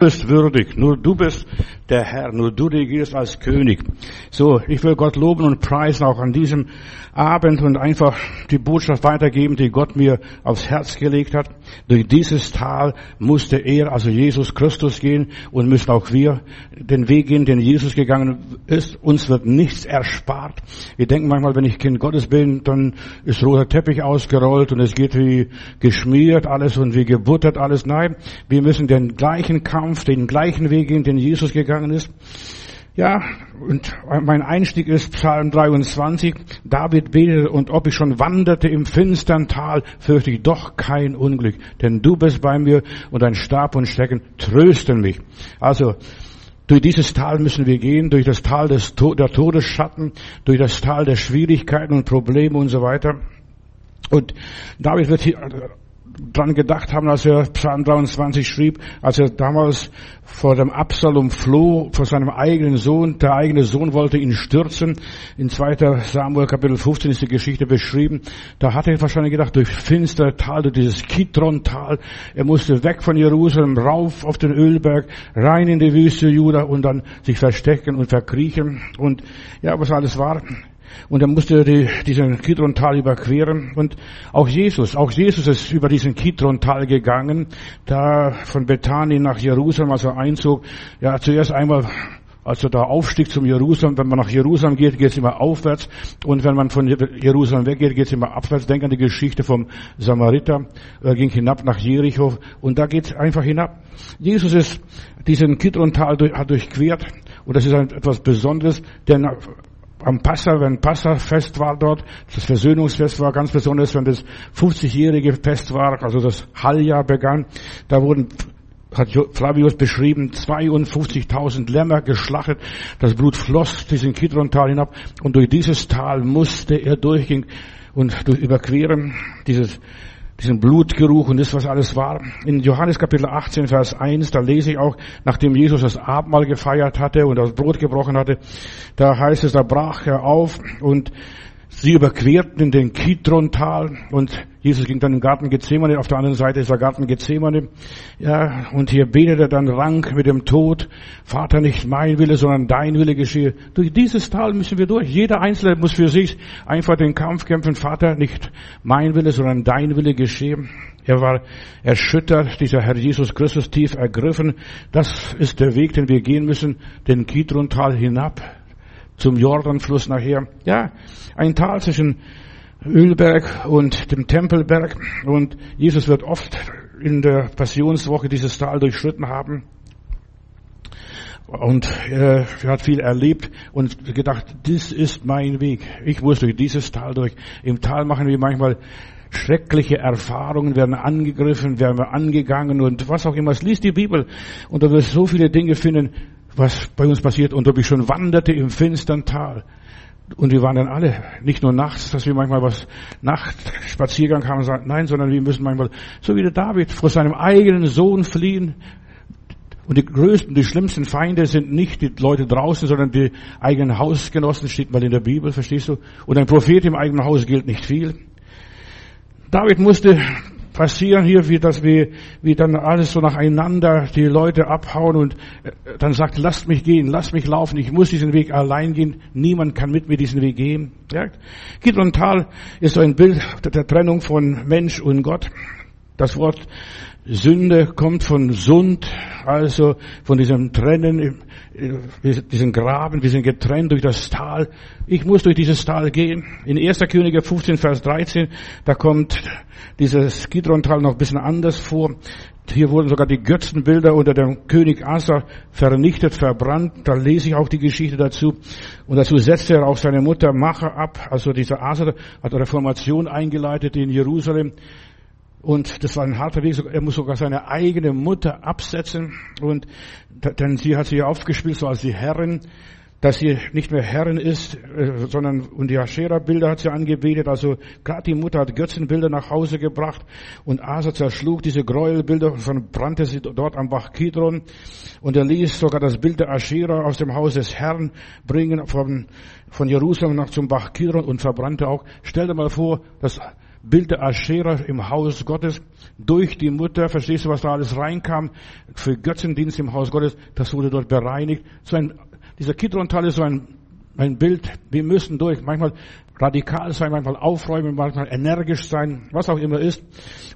bist würdig, nur du bist der Herr, nur du regierst als König. So, ich will Gott loben und preisen auch an diesem Abend und einfach die Botschaft weitergeben, die Gott mir aufs Herz gelegt hat. Durch dieses Tal musste er, also Jesus Christus gehen und müssen auch wir den Weg gehen, den Jesus gegangen ist. Uns wird nichts erspart. Wir denken manchmal, wenn ich Kind Gottes bin, dann ist roter Teppich ausgerollt und es geht wie geschmiert alles und wie gebuttert alles. Nein, wir müssen den gleichen Kampf Kampf den gleichen Weg gehen, den Jesus gegangen ist. Ja, und mein Einstieg ist Psalm 23. David betet, und ob ich schon wanderte im finstern Tal, fürchte ich doch kein Unglück, denn du bist bei mir und dein Stab und Stecken trösten mich. Also, durch dieses Tal müssen wir gehen, durch das Tal des, der Todesschatten, durch das Tal der Schwierigkeiten und Probleme und so weiter. Und David wird hier dran gedacht haben, als er Psalm 23 schrieb, als er damals vor dem Absalom floh, vor seinem eigenen Sohn. Der eigene Sohn wollte ihn stürzen. In 2. Samuel Kapitel 15 ist die Geschichte beschrieben. Da hat er wahrscheinlich gedacht, durch finstere Tal, durch dieses Kitron-Tal, er musste weg von Jerusalem, rauf auf den Ölberg, rein in die Wüste Juda und dann sich verstecken und verkriechen. Und ja, was alles war, und er musste die, diesen Kidron-Tal überqueren. Und auch Jesus, auch Jesus ist über diesen Kidron-Tal gegangen, da von Bethanien nach Jerusalem, als er einzog. Ja, zuerst einmal als er da aufstieg zum Jerusalem, wenn man nach Jerusalem geht, geht es immer aufwärts. Und wenn man von Jerusalem weggeht, geht es immer abwärts. Denk an die Geschichte vom Samariter. Er ging hinab nach Jericho und da geht es einfach hinab. Jesus ist diesen Kidron-Tal hat durchquert. Und das ist etwas Besonderes, denn am Passa, wenn Passafest war dort, das Versöhnungsfest war ganz besonders, wenn das 50-jährige Fest war, also das Halljahr begann, da wurden hat Flavius beschrieben, 52.000 Lämmer geschlachtet, das Blut floss diesen Kidron-Tal hinab und durch dieses Tal musste er durchgehen und durch überqueren dieses diesen Blutgeruch und das, was alles war. In Johannes Kapitel 18, Vers 1, da lese ich auch, nachdem Jesus das Abendmahl gefeiert hatte und das Brot gebrochen hatte, da heißt es, da brach er auf und Sie überquerten den Kidron-Tal und Jesus ging dann im Garten Gethsemane. Auf der anderen Seite ist der Garten Gethsemane. Ja, und hier betet er dann Rang mit dem Tod. Vater, nicht mein Wille, sondern dein Wille geschehe. Durch dieses Tal müssen wir durch. Jeder Einzelne muss für sich einfach den Kampf kämpfen. Vater, nicht mein Wille, sondern dein Wille geschehe. Er war erschüttert, dieser Herr Jesus Christus tief ergriffen. Das ist der Weg, den wir gehen müssen, den Kidron-Tal hinab zum Jordanfluss nachher. Ja, ein Tal zwischen Ölberg und dem Tempelberg. Und Jesus wird oft in der Passionswoche dieses Tal durchschritten haben. Und er hat viel erlebt und gedacht, das ist mein Weg. Ich muss durch dieses Tal durch. Im Tal machen wir manchmal schreckliche Erfahrungen, werden angegriffen, werden angegangen und was auch immer. Es liest die Bibel und da wirst so viele Dinge finden, was bei uns passiert und ob ich schon wanderte im finstern Tal. Und wir waren dann alle, nicht nur nachts, dass wir manchmal was Nachtspaziergang haben, nein, sondern wir müssen manchmal, so wie der David, vor seinem eigenen Sohn fliehen. Und die größten, die schlimmsten Feinde sind nicht die Leute draußen, sondern die eigenen Hausgenossen, steht mal in der Bibel, verstehst du? Und ein Prophet im eigenen Haus gilt nicht viel. David musste passieren hier, wie, dass wir, wie dann alles so nacheinander die Leute abhauen und äh, dann sagt, lasst mich gehen, lasst mich laufen, ich muss diesen Weg allein gehen, niemand kann mit mir diesen Weg gehen. Ja? Kidron Tal ist so ein Bild der Trennung von Mensch und Gott. Das Wort Sünde kommt von Sund, also von diesem Trennen, diesen Graben, wir sind getrennt durch das Tal. Ich muss durch dieses Tal gehen. In 1. Könige 15, Vers 13, da kommt dieses Kidron-Tal noch ein bisschen anders vor. Hier wurden sogar die Götzenbilder unter dem König Asa vernichtet, verbrannt. Da lese ich auch die Geschichte dazu. Und dazu setzte er auch seine Mutter Macha ab. Also dieser Asa hat eine Reformation eingeleitet in Jerusalem. Und das war ein harter Weg. Er muss sogar seine eigene Mutter absetzen. Und denn sie hat sich aufgespielt, so als die Herrin, dass sie nicht mehr Herrin ist, äh, sondern und die Aschera-Bilder hat sie angebetet. Also gerade die Mutter hat Götzenbilder nach Hause gebracht und Asa zerschlug diese Gräuelbilder und verbrannte sie dort am Bach Kidron. Und er ließ sogar das Bild der Aschera aus dem Haus des Herrn bringen von, von Jerusalem nach zum Bach Kidron und verbrannte auch. Stell dir mal vor, dass Bild der Aschera im Haus Gottes, durch die Mutter, verstehst du, was da alles reinkam, für Götzendienst im Haus Gottes, das wurde dort bereinigt. So ein, dieser Kidron-Tal ist so ein, ein Bild, wir müssen durch, manchmal radikal sein, manchmal aufräumen, manchmal energisch sein, was auch immer ist.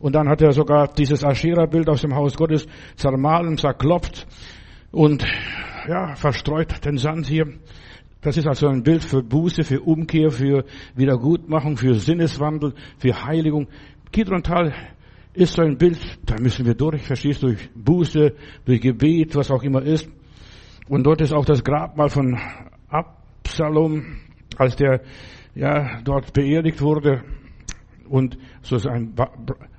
Und dann hat er sogar dieses Aschera-Bild aus dem Haus Gottes zermahlen, zerklopft und ja, verstreut den Sand hier. Das ist also ein Bild für Buße, für Umkehr, für Wiedergutmachung, für Sinneswandel, für Heiligung. Kidrontal ist so ein Bild, da müssen wir durch, verstehst du, durch Buße, durch Gebet, was auch immer ist. Und dort ist auch das Grabmal von Absalom, als der ja dort beerdigt wurde. Und so ist ein,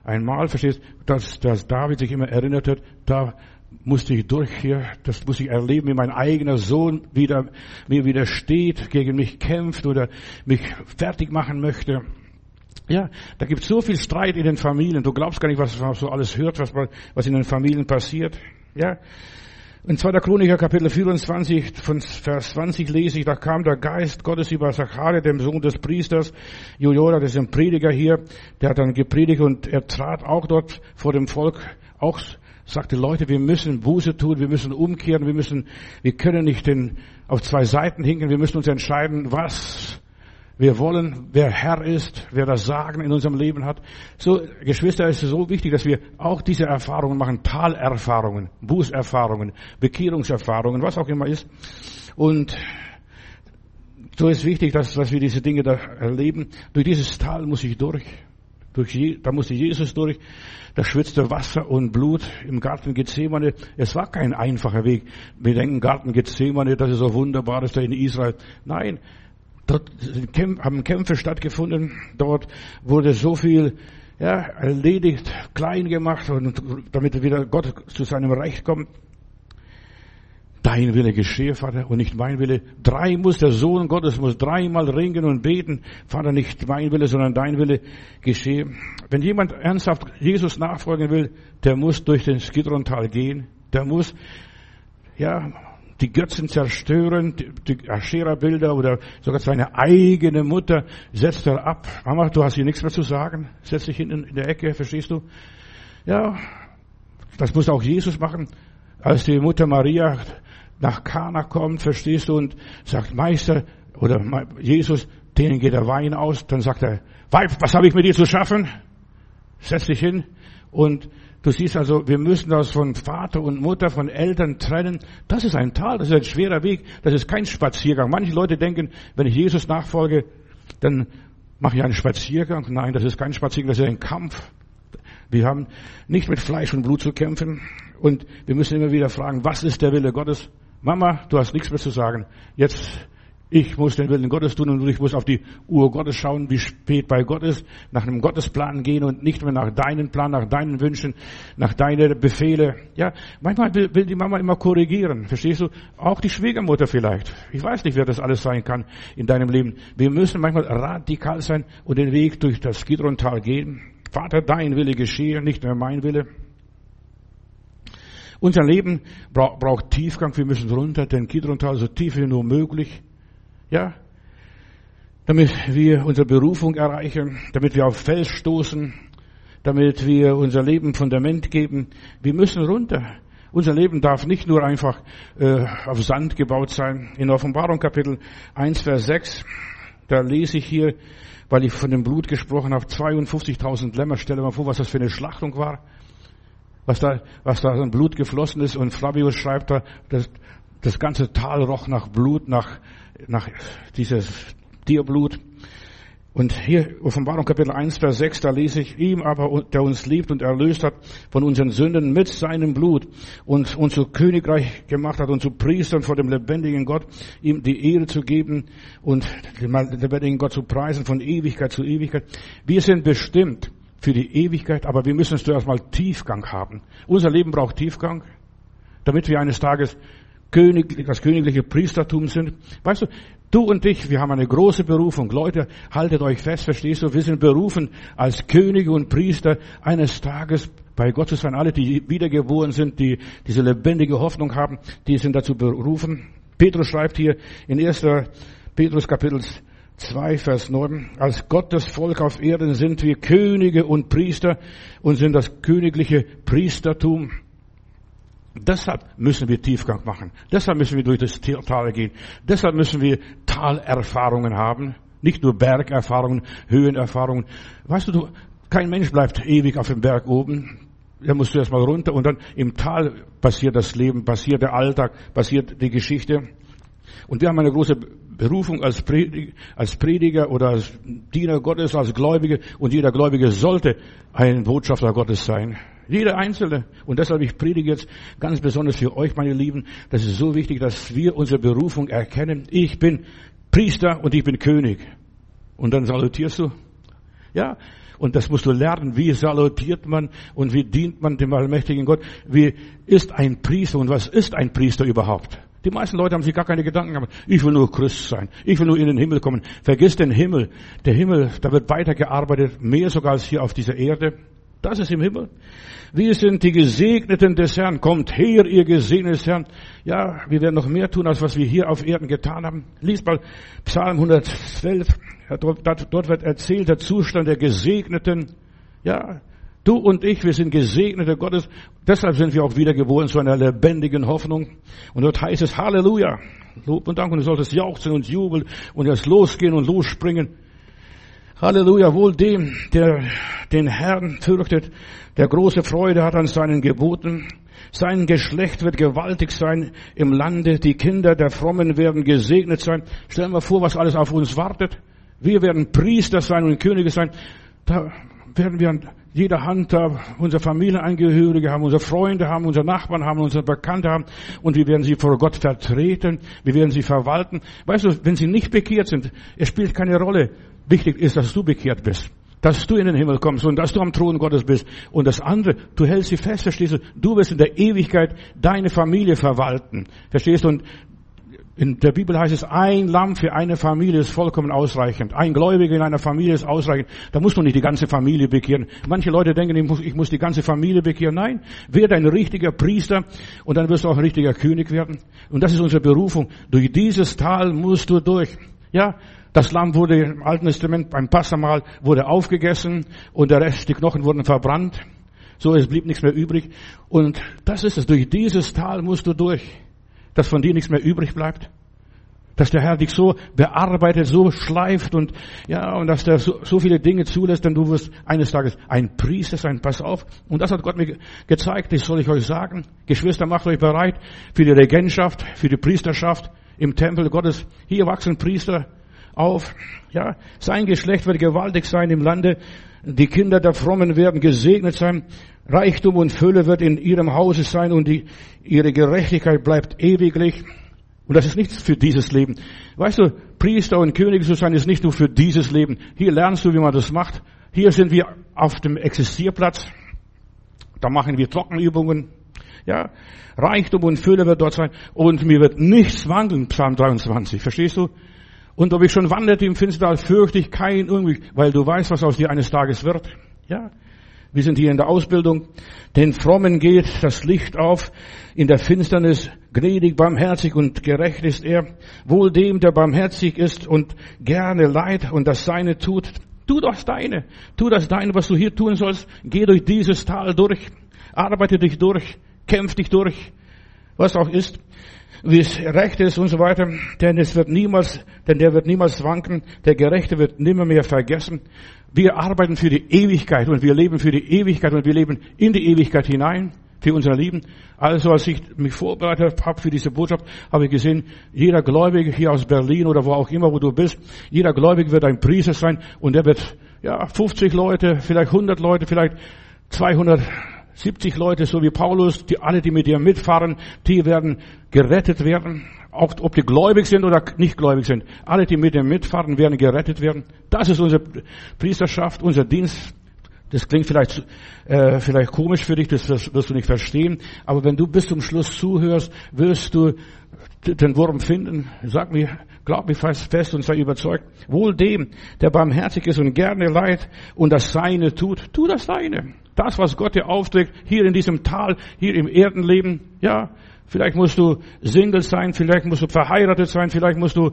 ein Mal, verstehst, dass, dass David sich immer erinnert hat, da musste ich durch hier, das muss ich erleben, wie mein eigener Sohn wieder, mir widersteht, gegen mich kämpft oder mich fertig machen möchte. Ja, da gibt es so viel Streit in den Familien. Du glaubst gar nicht, was man so alles hört, was, was in den Familien passiert. Ja. In 2. Chroniker Kapitel 24 von Vers 20 lese ich, da kam der Geist Gottes über Zachariah, dem Sohn des Priesters, Jojoda, das ist ein Prediger hier, der hat dann gepredigt und er trat auch dort vor dem Volk, auch sagte, Leute, wir müssen Buße tun, wir müssen umkehren, wir müssen, wir können nicht den, auf zwei Seiten hinken, wir müssen uns entscheiden, was wir wollen, wer Herr ist, wer das Sagen in unserem Leben hat. So, Geschwister, es ist so wichtig, dass wir auch diese Erfahrungen machen, Talerfahrungen, Bußerfahrungen, Bekehrungserfahrungen, was auch immer ist. Und so ist wichtig, dass, dass wir diese Dinge da erleben. Durch dieses Tal muss ich durch. Durch da musste Jesus durch. Da schwitzte Wasser und Blut im Garten Gethsemane. Es war kein einfacher Weg. Wir denken, Garten Gethsemane, das ist so wunderbar, das ist da in Israel. Nein, dort haben Kämpfe stattgefunden. Dort wurde so viel ja, erledigt, klein gemacht, und damit wieder Gott zu seinem Recht kommt. Dein Wille geschehe, Vater, und nicht mein Wille. Drei muss der Sohn Gottes, muss dreimal ringen und beten. Vater, nicht mein Wille, sondern dein Wille geschehe. Wenn jemand ernsthaft Jesus nachfolgen will, der muss durch den Skidrontal gehen. Der muss, ja, die Götzen zerstören, die Aschera-Bilder oder sogar seine eigene Mutter setzt er ab. Mama, du hast hier nichts mehr zu sagen. Setz dich hinten in der Ecke, verstehst du? Ja, das muss auch Jesus machen. Als die Mutter Maria nach Kana kommt, verstehst du, und sagt, Meister oder Jesus, denen geht der Wein aus, dann sagt er, Weib, was habe ich mit dir zu schaffen? Setz dich hin und du siehst also, wir müssen das von Vater und Mutter, von Eltern trennen. Das ist ein Tal, das ist ein schwerer Weg, das ist kein Spaziergang. Manche Leute denken, wenn ich Jesus nachfolge, dann mache ich einen Spaziergang. Nein, das ist kein Spaziergang, das ist ein Kampf. Wir haben nicht mit Fleisch und Blut zu kämpfen und wir müssen immer wieder fragen, was ist der Wille Gottes? Mama, du hast nichts mehr zu sagen. Jetzt, ich muss den Willen Gottes tun und ich muss auf die Uhr Gottes schauen, wie spät bei Gott ist, nach einem Gottesplan gehen und nicht mehr nach deinen Plan, nach deinen Wünschen, nach deinen Befehle. Ja, manchmal will, die Mama immer korrigieren. Verstehst du? Auch die Schwiegermutter vielleicht. Ich weiß nicht, wer das alles sein kann in deinem Leben. Wir müssen manchmal radikal sein und den Weg durch das Gidrontal gehen. Vater, dein Wille geschehe, nicht mehr mein Wille. Unser Leben braucht, braucht Tiefgang. Wir müssen runter, den Kidrontal so tief wie nur möglich. Ja. Damit wir unsere Berufung erreichen, damit wir auf Fels stoßen, damit wir unser Leben Fundament geben. Wir müssen runter. Unser Leben darf nicht nur einfach äh, auf Sand gebaut sein. In Offenbarung Kapitel 1, Vers 6, da lese ich hier, weil ich von dem Blut gesprochen habe, 52.000 Lämmer. Stell dir mal vor, was das für eine Schlachtung war was da, was da an Blut geflossen ist. Und Flavius schreibt da, das, das ganze Tal roch nach Blut, nach, nach dieses Tierblut. Und hier, Offenbarung Kapitel 1, Vers 6, da lese ich, ihm aber, der uns liebt und erlöst hat von unseren Sünden mit seinem Blut und uns zu Königreich gemacht hat und zu Priestern vor dem lebendigen Gott, ihm die Ehre zu geben und dem lebendigen Gott zu preisen von Ewigkeit zu Ewigkeit. Wir sind bestimmt, für die Ewigkeit, aber wir müssen zuerst mal Tiefgang haben. Unser Leben braucht Tiefgang, damit wir eines Tages König, das königliche Priestertum sind. Weißt du, du und ich, wir haben eine große Berufung. Leute, haltet euch fest, verstehst du? Wir sind berufen als Könige und Priester eines Tages bei Gott zu sein. Alle, die wiedergeboren sind, die diese lebendige Hoffnung haben, die sind dazu berufen. Petrus schreibt hier in 1. Petrus Kapitel 2, Vers 9. Als Gottes Volk auf Erden sind wir Könige und Priester und sind das königliche Priestertum. Deshalb müssen wir Tiefgang machen. Deshalb müssen wir durch das Tal gehen. Deshalb müssen wir Talerfahrungen haben. Nicht nur Bergerfahrungen, Höhenerfahrungen. Weißt du, kein Mensch bleibt ewig auf dem Berg oben. Da musst du erstmal runter und dann im Tal passiert das Leben, passiert der Alltag, passiert die Geschichte. Und wir haben eine große Berufung als Prediger, oder als Diener Gottes, als Gläubige. Und jeder Gläubige sollte ein Botschafter Gottes sein. Jeder Einzelne. Und deshalb, ich predige jetzt ganz besonders für euch, meine Lieben. Das ist so wichtig, dass wir unsere Berufung erkennen. Ich bin Priester und ich bin König. Und dann salutierst du. Ja. Und das musst du lernen. Wie salutiert man und wie dient man dem allmächtigen Gott? Wie ist ein Priester und was ist ein Priester überhaupt? Die meisten Leute haben sich gar keine Gedanken gemacht. Ich will nur Christ sein. Ich will nur in den Himmel kommen. Vergiss den Himmel. Der Himmel, da wird weitergearbeitet, mehr sogar als hier auf dieser Erde. Das ist im Himmel. Wir sind die Gesegneten des Herrn. Kommt her, ihr Gesegneten des Herrn. Ja, wir werden noch mehr tun, als was wir hier auf Erden getan haben. Lies mal Psalm 112. Dort wird erzählt der Zustand der Gesegneten. Ja, Du und ich, wir sind Gesegnete Gottes. Deshalb sind wir auch wiedergeboren zu einer lebendigen Hoffnung. Und dort heißt es Halleluja. Lob und Dank. Und du solltest jauchzen und jubeln und erst losgehen und losspringen. Halleluja, wohl dem, der den Herrn fürchtet, der große Freude hat an seinen Geboten. Sein Geschlecht wird gewaltig sein im Lande. Die Kinder der Frommen werden gesegnet sein. Stellen wir vor, was alles auf uns wartet. Wir werden Priester sein und Könige sein. Da werden wir an jeder Hand da unsere Familienangehörige haben, unsere Freunde haben, unsere Nachbarn haben, unsere Bekannte haben und wir werden sie vor Gott vertreten, wir werden sie verwalten. Weißt du, wenn sie nicht bekehrt sind, es spielt keine Rolle. Wichtig ist, dass du bekehrt bist dass du in den Himmel kommst und dass du am Thron Gottes bist. Und das andere, du hältst sie fest, verstehst du? Du wirst in der Ewigkeit deine Familie verwalten. Verstehst du? Und in der Bibel heißt es, ein Lamm für eine Familie ist vollkommen ausreichend. Ein Gläubiger in einer Familie ist ausreichend. Da musst du nicht die ganze Familie bekehren. Manche Leute denken, ich muss, ich muss die ganze Familie bekehren. Nein, werde ein richtiger Priester und dann wirst du auch ein richtiger König werden. Und das ist unsere Berufung. Durch dieses Tal musst du durch. Ja, das Lamm wurde im Alten Testament beim Passamal wurde aufgegessen und der Rest, die Knochen wurden verbrannt. So, es blieb nichts mehr übrig. Und das ist es. Durch dieses Tal musst du durch dass von dir nichts mehr übrig bleibt? Dass der Herr dich so bearbeitet, so schleift und, ja, und dass der so, so viele Dinge zulässt, denn du wirst eines Tages ein Priester sein. Pass auf. Und das hat Gott mir gezeigt. Das soll ich euch sagen. Geschwister, macht euch bereit für die Regentschaft, für die Priesterschaft im Tempel Gottes. Hier wachsen Priester auf. Ja, sein Geschlecht wird gewaltig sein im Lande. Die Kinder der Frommen werden gesegnet sein. Reichtum und Fülle wird in ihrem Hause sein und die, ihre Gerechtigkeit bleibt ewiglich. Und das ist nichts für dieses Leben. Weißt du, Priester und König zu sein ist nicht nur für dieses Leben. Hier lernst du, wie man das macht. Hier sind wir auf dem Existierplatz. Da machen wir Trockenübungen. Ja, Reichtum und Fülle wird dort sein. Und mir wird nichts wandeln, Psalm 23. Verstehst du? Und ob ich schon wanderte im Finstertal, fürchte ich kein Unglück, weil du weißt, was aus dir eines Tages wird. Ja, wir sind hier in der Ausbildung. Den Frommen geht das Licht auf. In der Finsternis gnädig, barmherzig und gerecht ist er. Wohl dem, der barmherzig ist und gerne leid und das Seine tut. Tu das Deine. Tu das Deine, was du hier tun sollst. Geh durch dieses Tal durch. Arbeite dich durch. Kämpf dich durch. Was auch ist wie es recht ist und so weiter, denn es wird niemals, denn der wird niemals wanken, der Gerechte wird nimmer mehr vergessen. Wir arbeiten für die Ewigkeit und wir leben für die Ewigkeit und wir leben in die Ewigkeit hinein für unsere Lieben. Also als ich mich vorbereitet habe für diese Botschaft, habe ich gesehen, jeder Gläubige hier aus Berlin oder wo auch immer, wo du bist, jeder Gläubige wird ein Priester sein und der wird, ja, 50 Leute, vielleicht 100 Leute, vielleicht 200 70 Leute, so wie Paulus, die alle, die mit dir mitfahren, die werden gerettet werden. Auch ob die gläubig sind oder nicht gläubig sind. Alle, die mit dir mitfahren, werden gerettet werden. Das ist unsere Priesterschaft, unser Dienst. Das klingt vielleicht, äh, vielleicht komisch für dich, das wirst du nicht verstehen. Aber wenn du bis zum Schluss zuhörst, wirst du den Wurm finden. Sag mir, glaub mir fest, fest und sei überzeugt. Wohl dem, der barmherzig ist und gerne leid und das Seine tut, tu das Seine. Das, was Gott dir aufträgt, hier in diesem Tal, hier im Erdenleben, ja, vielleicht musst du Single sein, vielleicht musst du verheiratet sein, vielleicht musst du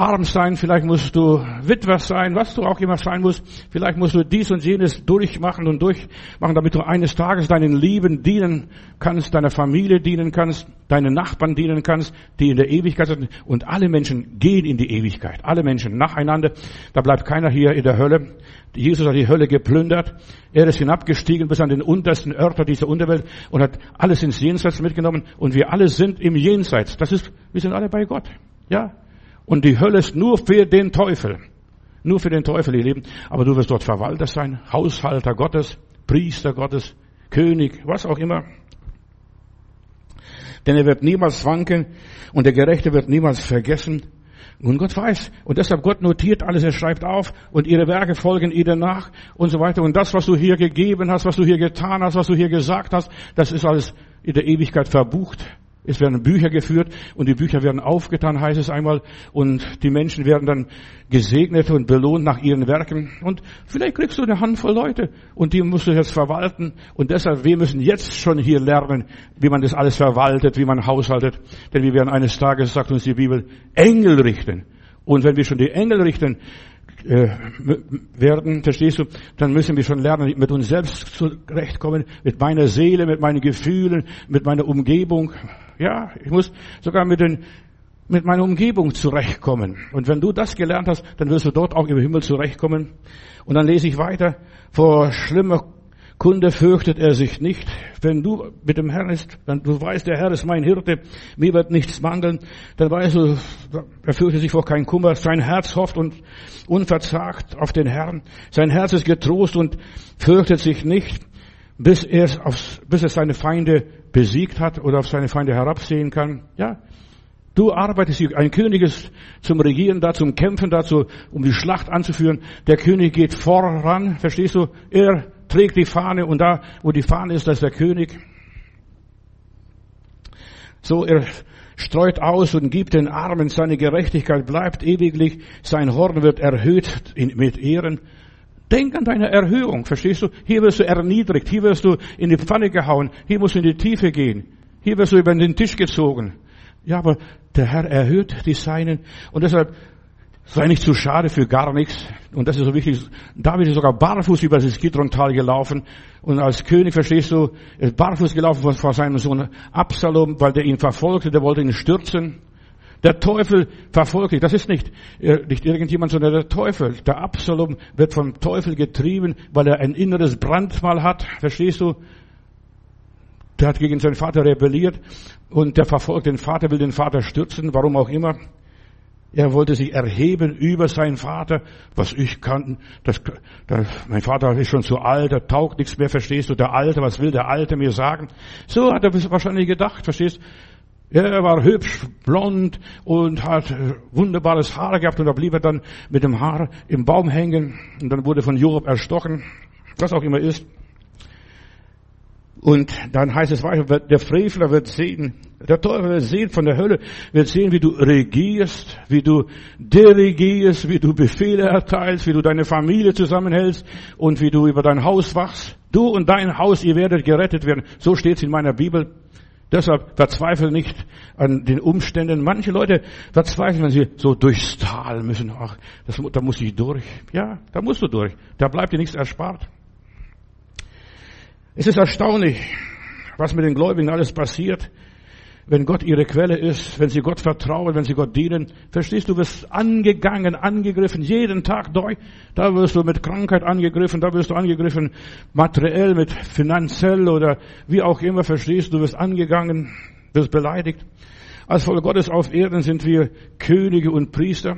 arm sein, vielleicht musst du Witwer sein, was du auch immer sein musst. Vielleicht musst du dies und jenes durchmachen und durchmachen, damit du eines Tages deinen Lieben dienen kannst, deiner Familie dienen kannst, deinen Nachbarn dienen kannst, die in der Ewigkeit sind. Und alle Menschen gehen in die Ewigkeit. Alle Menschen nacheinander. Da bleibt keiner hier in der Hölle. Jesus hat die Hölle geplündert. Er ist hinabgestiegen bis an den untersten Örter dieser Unterwelt und hat alles ins Jenseits mitgenommen. Und wir alle sind im Jenseits. Das ist, wir sind alle bei Gott. Ja. Und die Hölle ist nur für den Teufel. Nur für den Teufel, ihr Lieben. Aber du wirst dort Verwalter sein, Haushalter Gottes, Priester Gottes, König, was auch immer. Denn er wird niemals wanken und der Gerechte wird niemals vergessen. Und Gott weiß. Und deshalb Gott notiert alles, er schreibt auf und ihre Werke folgen ihnen nach und so weiter. Und das, was du hier gegeben hast, was du hier getan hast, was du hier gesagt hast, das ist alles in der Ewigkeit verbucht. Es werden Bücher geführt und die Bücher werden aufgetan, heißt es einmal, und die Menschen werden dann gesegnet und belohnt nach ihren Werken. Und vielleicht kriegst du eine Handvoll Leute und die musst du jetzt verwalten. Und deshalb, wir müssen jetzt schon hier lernen, wie man das alles verwaltet, wie man haushaltet. Denn wir werden eines Tages, sagt uns die Bibel, Engel richten. Und wenn wir schon die Engel richten, äh, werden, verstehst du, dann müssen wir schon lernen, mit uns selbst zurechtkommen, mit meiner Seele, mit meinen Gefühlen, mit meiner Umgebung. Ja, ich muss sogar mit den mit meiner Umgebung zurechtkommen. Und wenn du das gelernt hast, dann wirst du dort auch im Himmel zurechtkommen. Und dann lese ich weiter. Vor schlimmer Kunde fürchtet er sich nicht. Wenn du mit dem Herrn ist, wenn du weißt, der Herr ist mein Hirte, mir wird nichts mangeln, dann weißt du, er fürchtet sich vor keinen Kummer. Sein Herz hofft und unverzagt auf den Herrn. Sein Herz ist getrost und fürchtet sich nicht, bis er, aufs, bis er seine Feinde besiegt hat oder auf seine Feinde herabsehen kann. Ja, Du arbeitest. Ein König ist zum Regieren da, zum Kämpfen dazu, um die Schlacht anzuführen. Der König geht voran, verstehst du? Er trägt die Fahne und da, wo die Fahne ist, da ist der König. So, er streut aus und gibt den Armen seine Gerechtigkeit, bleibt ewiglich, sein Horn wird erhöht mit Ehren. Denk an deine Erhöhung, verstehst du? Hier wirst du erniedrigt, hier wirst du in die Pfanne gehauen, hier musst du in die Tiefe gehen, hier wirst du über den Tisch gezogen. Ja, aber der Herr erhöht die Seinen und deshalb sei nicht zu schade für gar nichts. Und das ist so wichtig. David ist sogar barfuß über das Gidrontal gelaufen. Und als König, verstehst du, ist barfuß gelaufen vor seinem Sohn Absalom, weil der ihn verfolgte, der wollte ihn stürzen. Der Teufel verfolgt dich. Das ist nicht, äh, nicht irgendjemand, sondern der Teufel. Der Absalom wird vom Teufel getrieben, weil er ein inneres Brandmal hat. Verstehst du? Der hat gegen seinen Vater rebelliert und der verfolgt den Vater, will den Vater stürzen, warum auch immer. Er wollte sich erheben über seinen Vater, was ich kann. Das, das, mein Vater ist schon zu alt, er taugt nichts mehr, verstehst du? Der Alte, was will der Alte mir sagen? So hat er wahrscheinlich gedacht, verstehst? Er war hübsch, blond und hat äh, wunderbares Haar gehabt und da blieb er dann mit dem Haar im Baum hängen und dann wurde von Job erstochen, was auch immer ist. Und dann heißt es weiter, der Frevler wird sehen, der Teufel wird sehen von der Hölle, wird sehen, wie du regierst, wie du dirigierst, wie du Befehle erteilst, wie du deine Familie zusammenhältst und wie du über dein Haus wachst. Du und dein Haus, ihr werdet gerettet werden. So steht es in meiner Bibel. Deshalb verzweifle nicht an den Umständen. Manche Leute verzweifeln, wenn sie so durchs Tal müssen. Ach, das, da muss ich durch. Ja, da musst du durch. Da bleibt dir nichts erspart. Es ist erstaunlich, was mit den Gläubigen alles passiert, wenn Gott ihre Quelle ist, wenn sie Gott vertrauen, wenn sie Gott dienen. Verstehst du, wirst angegangen, angegriffen, jeden Tag durch. Da wirst du mit Krankheit angegriffen, da wirst du angegriffen, materiell, mit finanziell oder wie auch immer, verstehst du wirst angegangen, wirst beleidigt. Als Volk Gottes auf Erden sind wir Könige und Priester.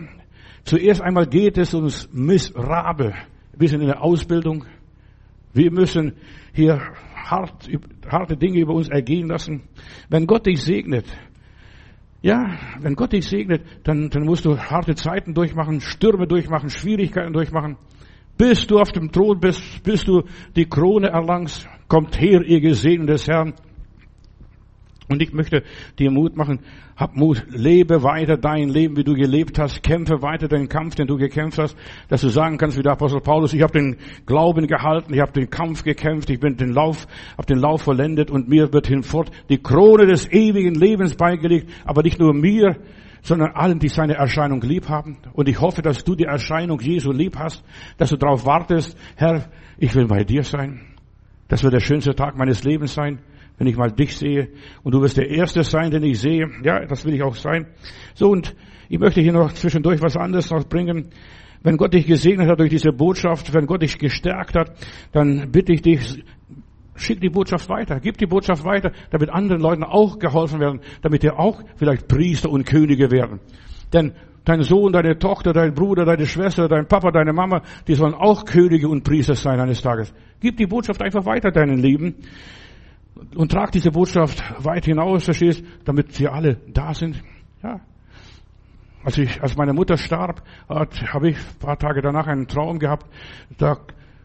Zuerst einmal geht es uns miserabel. Wir sind in der Ausbildung. Wir müssen hier hart, harte Dinge über uns ergehen lassen. Wenn Gott dich segnet, ja, wenn Gott dich segnet, dann, dann musst du harte Zeiten durchmachen, Stürme durchmachen, Schwierigkeiten durchmachen. Bis du auf dem Thron bist, bis du die Krone erlangst, kommt her, ihr Gesehen des Herrn. Und ich möchte dir Mut machen, hab Mut, lebe weiter dein Leben, wie du gelebt hast, kämpfe weiter den Kampf, den du gekämpft hast, dass du sagen kannst wie der Apostel Paulus, ich habe den Glauben gehalten, ich habe den Kampf gekämpft, ich bin den Lauf, habe den Lauf vollendet und mir wird hinfort die Krone des ewigen Lebens beigelegt, aber nicht nur mir, sondern allen, die seine Erscheinung lieb haben. Und ich hoffe, dass du die Erscheinung Jesu lieb hast, dass du darauf wartest, Herr, ich will bei dir sein. Das wird der schönste Tag meines Lebens sein, wenn ich mal dich sehe. Und du wirst der Erste sein, den ich sehe. Ja, das will ich auch sein. So, und ich möchte hier noch zwischendurch was anderes noch bringen. Wenn Gott dich gesegnet hat durch diese Botschaft, wenn Gott dich gestärkt hat, dann bitte ich dich, schick die Botschaft weiter, gib die Botschaft weiter, damit anderen Leuten auch geholfen werden, damit die auch vielleicht Priester und Könige werden. Denn dein Sohn, deine Tochter, dein Bruder, deine Schwester, dein Papa, deine Mama, die sollen auch Könige und Priester sein eines Tages. Gib die Botschaft einfach weiter deinen Lieben und trag diese Botschaft weit hinaus, verstehst, damit sie alle da sind. Ja. Als ich, als meine Mutter starb, habe ich ein paar Tage danach einen Traum gehabt. Da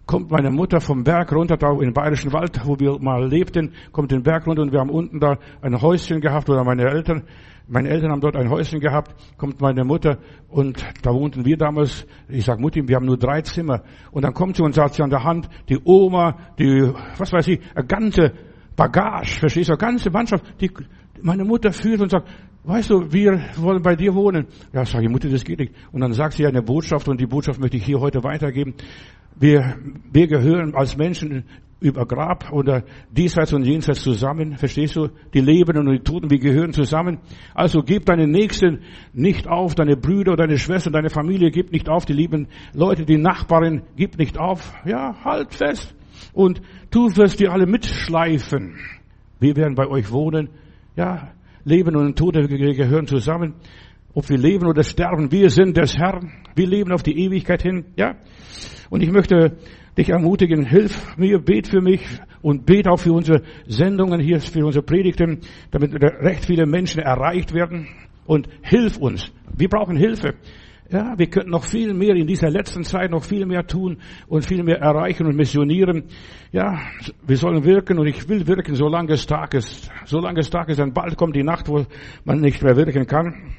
kommt meine Mutter vom Berg runter, da im Bayerischen Wald, wo wir mal lebten, kommt den Berg runter und wir haben unten da ein Häuschen gehabt oder meine Eltern, meine Eltern haben dort ein Häuschen gehabt, kommt meine Mutter und da wohnten wir damals, ich sag Mutti, wir haben nur drei Zimmer und dann kommt sie und sagt sie an der Hand, die Oma, die, was weiß ich, eine ganze Bagage, verstehst du, ganze Mannschaft, die meine Mutter führt und sagt, weißt du, wir wollen bei dir wohnen. Ja, sage ich, Mutter, das geht nicht. Und dann sagt sie eine Botschaft und die Botschaft möchte ich hier heute weitergeben. Wir, wir gehören als Menschen über Grab oder diesseits und jenseits zusammen. Verstehst du? Die Lebenden und die Toten, wir gehören zusammen. Also gib deine Nächsten nicht auf, deine Brüder, deine Schwestern, deine Familie, gib nicht auf, die lieben Leute, die Nachbarin, gib nicht auf. Ja, halt fest. Und du wirst die alle mitschleifen. Wir werden bei euch wohnen. Ja, Leben und Tote gehören zusammen. Ob wir leben oder sterben, wir sind des Herrn. Wir leben auf die Ewigkeit hin. Ja. Und ich möchte dich ermutigen, hilf mir, bet für mich und bet auch für unsere Sendungen hier, für unsere Predigten, damit recht viele Menschen erreicht werden. Und hilf uns. Wir brauchen Hilfe. Ja, wir könnten noch viel mehr in dieser letzten Zeit noch viel mehr tun und viel mehr erreichen und missionieren. Ja, wir sollen wirken und ich will wirken, solange es Tag ist. Solange es Tag ist, denn bald kommt die Nacht, wo man nicht mehr wirken kann.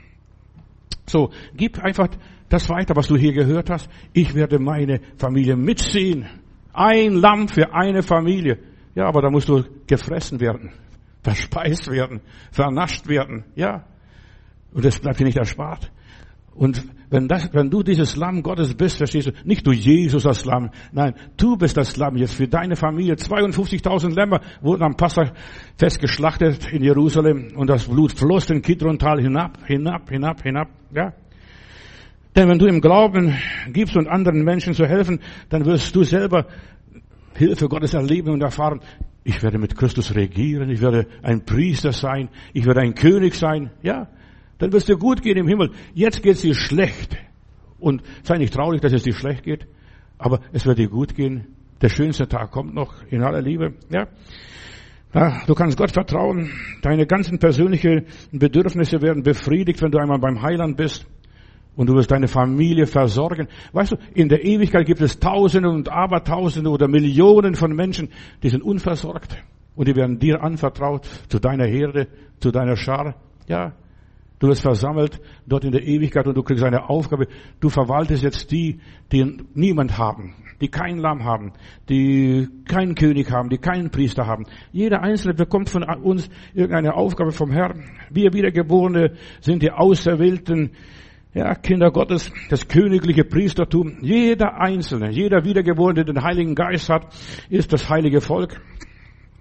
So, gib einfach das weiter, was du hier gehört hast. Ich werde meine Familie mitziehen. Ein Lamm für eine Familie. Ja, aber da musst du gefressen werden, verspeist werden, vernascht werden. Ja. Und das bleibt dir nicht erspart. Und wenn, das, wenn du dieses Lamm Gottes bist, verstehst du, nicht du Jesus das Lamm, nein, du bist das Lamm jetzt für deine Familie. 52.000 Lämmer wurden am Passag festgeschlachtet in Jerusalem und das Blut floss den Kidron-Tal hinab, hinab, hinab, hinab, ja. Denn wenn du im Glauben gibst und anderen Menschen zu helfen, dann wirst du selber Hilfe Gottes erleben und erfahren. Ich werde mit Christus regieren, ich werde ein Priester sein, ich werde ein König sein, ja. Dann wirst du gut gehen im Himmel. Jetzt geht es dir schlecht. Und sei nicht traurig, dass es dir schlecht geht, aber es wird dir gut gehen. Der schönste Tag kommt noch in aller Liebe, ja. Ja, du kannst Gott vertrauen. Deine ganzen persönlichen Bedürfnisse werden befriedigt, wenn du einmal beim Heiland bist. Und du wirst deine Familie versorgen. Weißt du, in der Ewigkeit gibt es Tausende und Abertausende oder Millionen von Menschen, die sind unversorgt. Und die werden dir anvertraut, zu deiner Herde, zu deiner Schar. Ja, Du wirst versammelt dort in der Ewigkeit und du kriegst eine Aufgabe. Du verwaltest jetzt die, die niemand haben, die kein Lamm haben, die keinen König haben, die keinen Priester haben. Jeder Einzelne bekommt von uns irgendeine Aufgabe vom Herrn. Wir Wiedergeborene sind die Auserwählten, ja, Kinder Gottes, das königliche Priestertum. Jeder Einzelne, jeder Wiedergeborene, der den Heiligen Geist hat, ist das heilige Volk.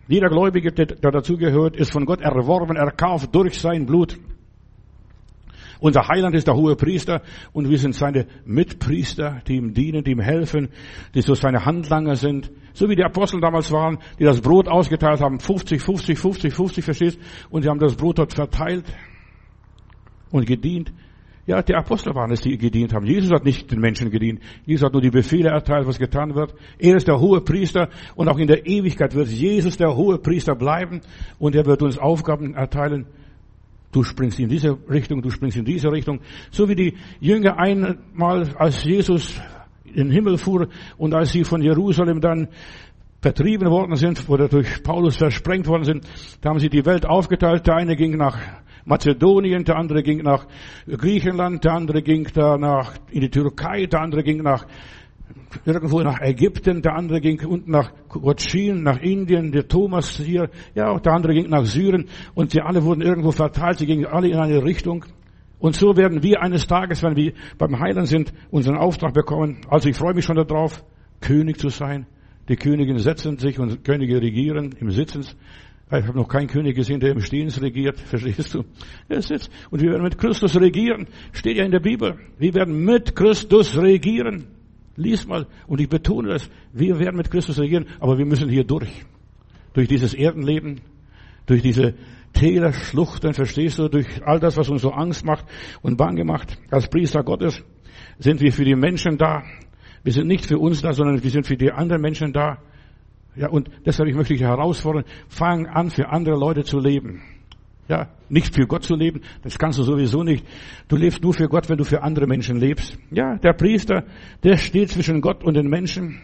Jeder Gläubige, der dazugehört, ist von Gott erworben, erkauft durch sein Blut. Unser Heiland ist der hohe Priester und wir sind seine Mitpriester, die ihm dienen, die ihm helfen, die so seine Handlanger sind. So wie die Apostel damals waren, die das Brot ausgeteilt haben, 50, 50, 50, 50, verstehst? Und sie haben das Brot dort verteilt und gedient. Ja, die Apostel waren es, die gedient haben. Jesus hat nicht den Menschen gedient. Jesus hat nur die Befehle erteilt, was getan wird. Er ist der hohe Priester und auch in der Ewigkeit wird Jesus der hohe Priester bleiben und er wird uns Aufgaben erteilen, Du springst in diese Richtung, du springst in diese Richtung. So wie die Jünger einmal, als Jesus in den Himmel fuhr und als sie von Jerusalem dann vertrieben worden sind oder durch Paulus versprengt worden sind, da haben sie die Welt aufgeteilt. Der eine ging nach Mazedonien, der andere ging nach Griechenland, der andere ging da nach, in die Türkei, der andere ging nach irgendwo nach Ägypten, der andere ging unten nach Cochin, nach Indien, der Thomas hier, ja, der andere ging nach Syrien und sie alle wurden irgendwo verteilt, sie gingen alle in eine Richtung. Und so werden wir eines Tages, wenn wir beim Heiland sind, unseren Auftrag bekommen. Also ich freue mich schon darauf, König zu sein. Die Königin setzen sich und Könige regieren im Sitzens. Ich habe noch keinen König gesehen, der im Stehens regiert. Verstehst du? Er sitzt. Und wir werden mit Christus regieren. Steht ja in der Bibel. Wir werden mit Christus regieren. Lies mal. Und ich betone das. Wir werden mit Christus regieren. Aber wir müssen hier durch. Durch dieses Erdenleben. Durch diese Täler, Schluchten, verstehst du? Durch all das, was uns so Angst macht und Bange macht. Als Priester Gottes sind wir für die Menschen da. Wir sind nicht für uns da, sondern wir sind für die anderen Menschen da. Ja, und deshalb möchte ich herausfordern, fang an, für andere Leute zu leben. Ja, nicht für Gott zu leben, das kannst du sowieso nicht. Du lebst nur für Gott, wenn du für andere Menschen lebst. Ja, der Priester, der steht zwischen Gott und den Menschen.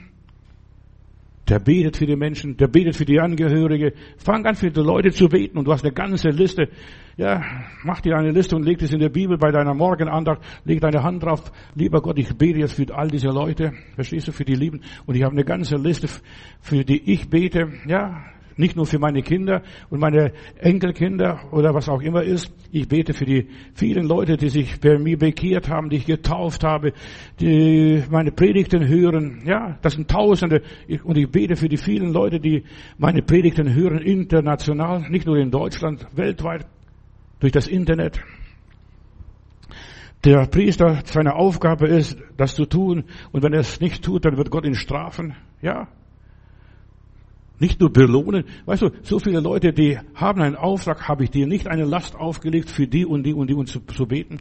Der betet für die Menschen, der betet für die Angehörige. Fang an für die Leute zu beten und du hast eine ganze Liste. Ja, mach dir eine Liste und leg das in der Bibel bei deiner Morgenandacht. Leg deine Hand drauf. Lieber Gott, ich bete jetzt für all diese Leute. Verstehst du, für die Lieben. Und ich habe eine ganze Liste, für die ich bete. Ja, nicht nur für meine Kinder und meine Enkelkinder oder was auch immer ist. Ich bete für die vielen Leute, die sich bei mir bekehrt haben, die ich getauft habe, die meine Predigten hören. Ja, das sind Tausende. Und ich bete für die vielen Leute, die meine Predigten hören, international, nicht nur in Deutschland, weltweit, durch das Internet. Der Priester, seine Aufgabe ist, das zu tun. Und wenn er es nicht tut, dann wird Gott ihn strafen. Ja, nicht nur belohnen. Weißt du, so viele Leute, die haben einen Auftrag, habe ich dir nicht eine Last aufgelegt, für die und die und die und zu, zu beten.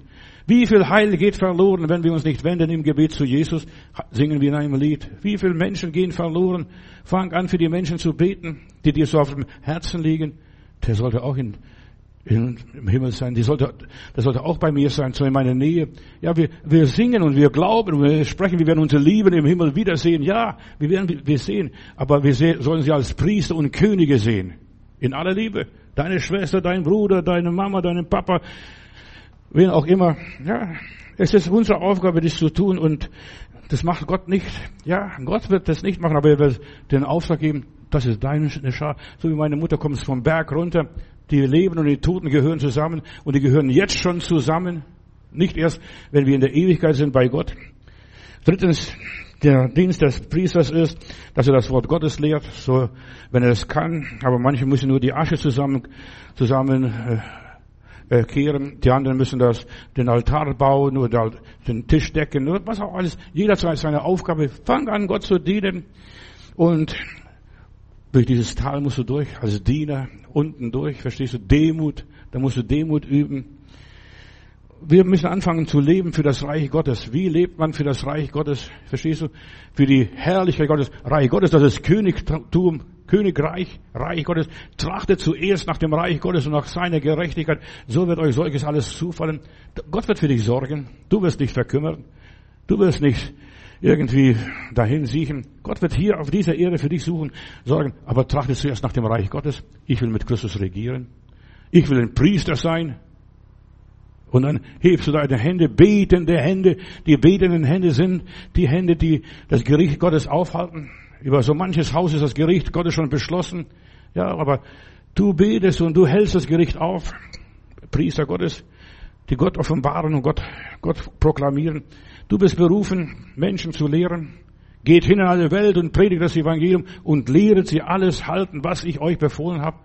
Wie viel Heil geht verloren, wenn wir uns nicht wenden im Gebet zu Jesus? Singen wir in einem Lied. Wie viele Menschen gehen verloren? Fang an, für die Menschen zu beten, die dir so auf dem Herzen liegen. Der sollte auch in im Himmel sein. Die sollte, das sollte auch bei mir sein, so in meiner Nähe. Ja, wir, wir singen und wir glauben und wir sprechen, wir werden unsere Lieben im Himmel wiedersehen. Ja, wir werden wir sehen, aber wir sollen sie als Priester und Könige sehen. In aller Liebe. Deine Schwester, dein Bruder, deine Mama, deinen Papa, wen auch immer. Ja, es ist unsere Aufgabe, das zu tun und das macht Gott nicht. Ja, Gott wird das nicht machen, aber er wird den Auftrag geben, das ist deine Schar. So wie meine Mutter kommt vom Berg runter, die Leben und die Toten gehören zusammen und die gehören jetzt schon zusammen. Nicht erst, wenn wir in der Ewigkeit sind bei Gott. Drittens, der Dienst des Priesters ist, dass er das Wort Gottes lehrt, so, wenn er es kann. Aber manche müssen nur die Asche zusammen, zusammen, äh, äh kehren. Die anderen müssen das, den Altar bauen oder den Tisch decken oder was auch alles. Jeder hat seine Aufgabe. Fang an, Gott zu dienen. Und durch dieses Tal musst du durch, als Diener, unten durch, verstehst du, Demut, da musst du Demut üben. Wir müssen anfangen zu leben für das Reich Gottes. Wie lebt man für das Reich Gottes? Verstehst du? Für die Herrlichkeit Gottes. Reich Gottes, das ist Königtum, Königreich, Reich Gottes. Trachtet zuerst nach dem Reich Gottes und nach seiner Gerechtigkeit. So wird euch solches alles zufallen. Gott wird für dich sorgen. Du wirst dich verkümmern. Du wirst nicht irgendwie dahin siechen. Gott wird hier auf dieser Erde für dich suchen, sorgen, aber trachte zuerst nach dem Reich Gottes. Ich will mit Christus regieren. Ich will ein Priester sein. Und dann hebst du deine Hände, betende Hände. Die betenden Hände sind die Hände, die das Gericht Gottes aufhalten. Über so manches Haus ist das Gericht Gottes schon beschlossen. Ja, aber du betest und du hältst das Gericht auf. Priester Gottes, die Gott offenbaren und Gott, Gott proklamieren. Du bist berufen, Menschen zu lehren. Geht hin in alle Welt und predigt das Evangelium und lehret sie alles halten, was ich euch befohlen habe.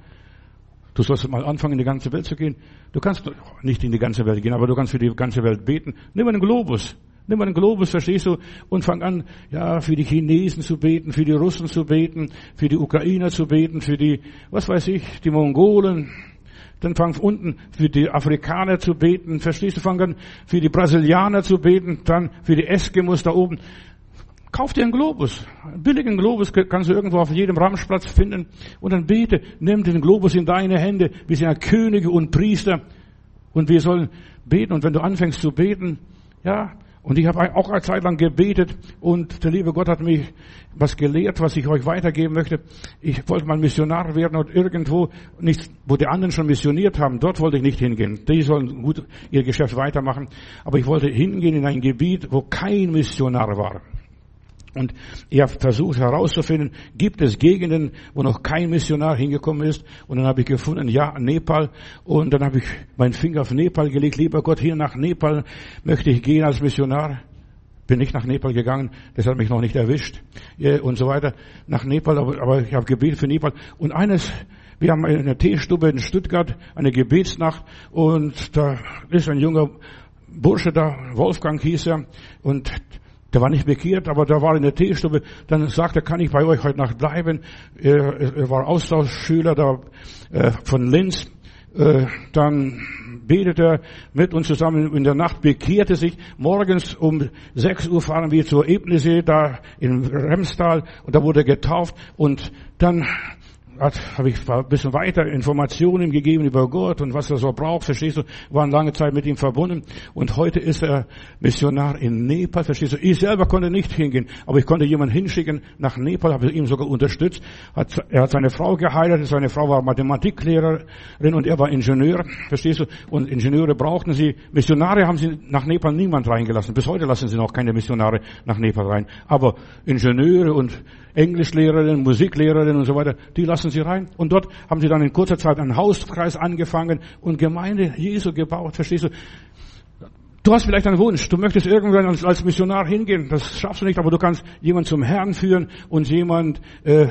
Du sollst mal anfangen, in die ganze Welt zu gehen. Du kannst nicht in die ganze Welt gehen, aber du kannst für die ganze Welt beten. Nimm einen Globus. Nimm einen Globus, verstehst du? Und fang an, ja, für die Chinesen zu beten, für die Russen zu beten, für die Ukrainer zu beten, für die, was weiß ich, die Mongolen, dann fang unten für die Afrikaner zu beten, verstehst du, fang an für die Brasilianer zu beten, dann für die Eskimos da oben. Kauf dir einen Globus. Einen billigen Globus kannst du irgendwo auf jedem Ramschplatz finden. Und dann bete, nimm den Globus in deine Hände. Wir sind ja Könige und Priester. Und wir sollen beten. Und wenn du anfängst zu beten, ja, und ich habe auch eine Zeit lang gebetet und der liebe Gott hat mich was gelehrt, was ich euch weitergeben möchte. Ich wollte mal Missionar werden und irgendwo, nicht, wo die anderen schon missioniert haben, dort wollte ich nicht hingehen. Die sollen gut ihr Geschäft weitermachen. Aber ich wollte hingehen in ein Gebiet, wo kein Missionar war. Und er versucht herauszufinden, gibt es Gegenden, wo noch kein Missionar hingekommen ist. Und dann habe ich gefunden, ja, Nepal. Und dann habe ich meinen Finger auf Nepal gelegt. Lieber Gott, hier nach Nepal möchte ich gehen als Missionar. Bin nicht nach Nepal gegangen, das hat mich noch nicht erwischt. Und so weiter. Nach Nepal, aber, aber ich habe gebetet für Nepal. Und eines, wir haben eine Teestube in Stuttgart, eine Gebetsnacht. Und da ist ein junger Bursche da, Wolfgang hieß er. Und der war nicht bekehrt, aber der war in der Teestube. Dann sagte er, kann ich bei euch heute Nacht bleiben? Er, war Austauschschüler da äh, von Linz. Äh, dann betete er mit uns zusammen in der Nacht, bekehrte sich. Morgens um 6 Uhr fahren wir zur Ebnesee, da in Remstal, und da wurde er getauft. Und dann habe ich ein bisschen weiter Informationen gegeben über Gott und was er so braucht, verstehst du, waren lange Zeit mit ihm verbunden und heute ist er Missionar in Nepal, verstehst du. Ich selber konnte nicht hingehen, aber ich konnte jemanden hinschicken nach Nepal, habe ihn sogar unterstützt. Hat, er hat seine Frau geheiratet, seine Frau war Mathematiklehrerin und er war Ingenieur, verstehst du. Und Ingenieure brauchten sie, Missionare haben sie nach Nepal niemand reingelassen. Bis heute lassen sie noch keine Missionare nach Nepal rein. Aber Ingenieure und Englischlehrerinnen, Musiklehrerinnen und so weiter, die lassen sie rein. Und dort haben sie dann in kurzer Zeit einen Hauskreis angefangen und Gemeinde Jesu gebaut. Verstehst du? Du hast vielleicht einen Wunsch, du möchtest irgendwann als, als Missionar hingehen, das schaffst du nicht, aber du kannst jemanden zum Herrn führen und jemand äh,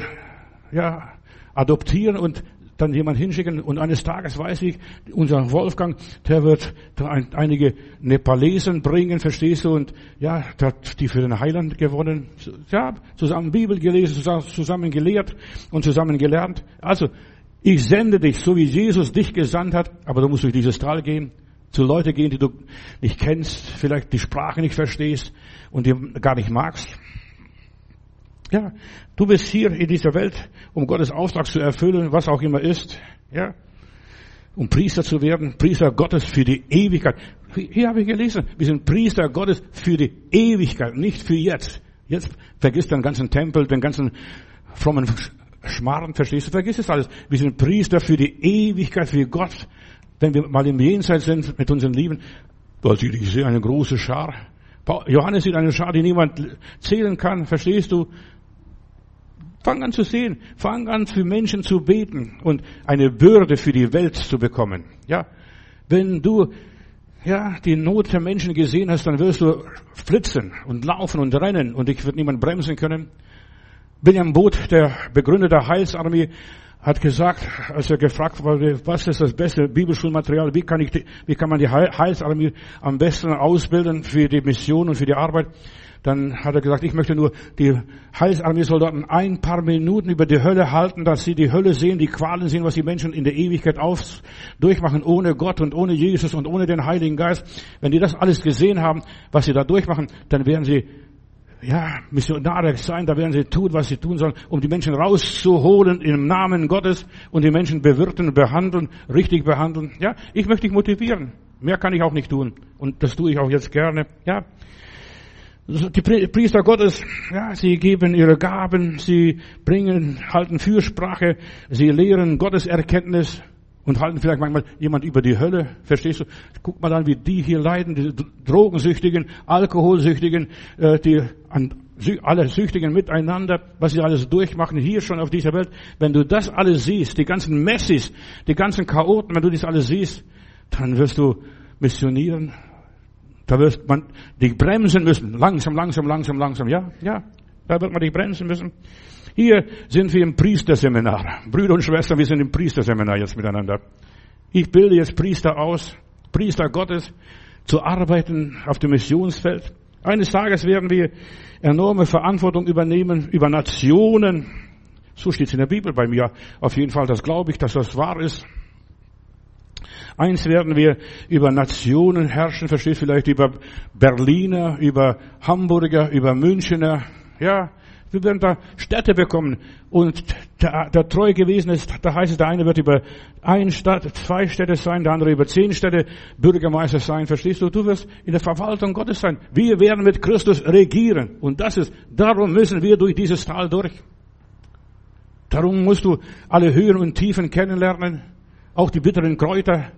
ja, adoptieren und dann jemand hinschicken und eines Tages weiß ich, unser Wolfgang, der wird da ein, einige Nepalesen bringen, verstehst du, und ja, der hat die für den Heiland gewonnen, ja, zusammen Bibel gelesen, zusammen gelehrt und zusammen gelernt. Also, ich sende dich, so wie Jesus dich gesandt hat, aber du musst durch dieses Tal gehen, zu Leute gehen, die du nicht kennst, vielleicht die Sprache nicht verstehst und die gar nicht magst. Ja, du bist hier in dieser Welt, um Gottes Auftrag zu erfüllen, was auch immer ist. Ja, um Priester zu werden, Priester Gottes für die Ewigkeit. Hier habe ich gelesen, wir sind Priester Gottes für die Ewigkeit, nicht für jetzt. Jetzt vergiss den ganzen Tempel, den ganzen frommen Schmarrn, verstehst du? Vergiss es alles. Wir sind Priester für die Ewigkeit, für Gott. Wenn wir mal im Jenseits sind mit unseren Lieben, du hast ich sehe eine große Schar. Johannes sieht eine Schar, die niemand zählen kann, verstehst du? Fang an zu sehen. Fang an für Menschen zu beten und eine Würde für die Welt zu bekommen. Ja. Wenn du, ja, die Not der Menschen gesehen hast, dann wirst du flitzen und laufen und rennen und dich wird niemand bremsen können. William Booth, der Begründer der Heilsarmee, hat gesagt, als er gefragt wurde, was ist das beste Bibelschulmaterial, wie kann ich, wie kann man die Heilsarmee am besten ausbilden für die Mission und für die Arbeit? Dann hat er gesagt, ich möchte nur die Heilsarmee-Soldaten ein paar Minuten über die Hölle halten, dass sie die Hölle sehen, die Qualen sehen, was die Menschen in der Ewigkeit auf, durchmachen, ohne Gott und ohne Jesus und ohne den Heiligen Geist. Wenn die das alles gesehen haben, was sie da durchmachen, dann werden sie ja, Missionare sein, da werden sie tun, was sie tun sollen, um die Menschen rauszuholen im Namen Gottes und die Menschen bewirten, behandeln, richtig behandeln. Ja, ich möchte dich motivieren. Mehr kann ich auch nicht tun. Und das tue ich auch jetzt gerne. Ja, die Priester Gottes, ja, sie geben ihre Gaben, sie bringen, halten Fürsprache, sie lehren Gottes Erkenntnis und halten vielleicht manchmal jemand über die Hölle. Verstehst du? Guck mal an, wie die hier leiden, die Drogensüchtigen, Alkoholsüchtigen, äh, die alle Süchtigen miteinander, was sie alles durchmachen hier schon auf dieser Welt. Wenn du das alles siehst, die ganzen Messis, die ganzen Chaoten, wenn du das alles siehst, dann wirst du missionieren, da wird man dich bremsen müssen. Langsam, langsam, langsam, langsam. Ja, ja. Da wird man dich bremsen müssen. Hier sind wir im Priesterseminar. Brüder und Schwestern, wir sind im Priesterseminar jetzt miteinander. Ich bilde jetzt Priester aus, Priester Gottes, zu arbeiten auf dem Missionsfeld. Eines Tages werden wir enorme Verantwortung übernehmen über Nationen. So steht es in der Bibel bei mir. Auf jeden Fall, das glaube ich, dass das wahr ist. Eins werden wir über Nationen herrschen, verstehst vielleicht über Berliner, über Hamburger, über Münchener, ja. Wir werden da Städte bekommen. Und der, der treu gewesen ist, da heißt es, der eine wird über ein Stadt, zwei Städte sein, der andere über zehn Städte Bürgermeister sein. Verstehst du? Du wirst in der Verwaltung Gottes sein. Wir werden mit Christus regieren. Und das ist, darum müssen wir durch dieses Tal durch. Darum musst du alle Höhen und Tiefen kennenlernen. Auch die bitteren Kräuter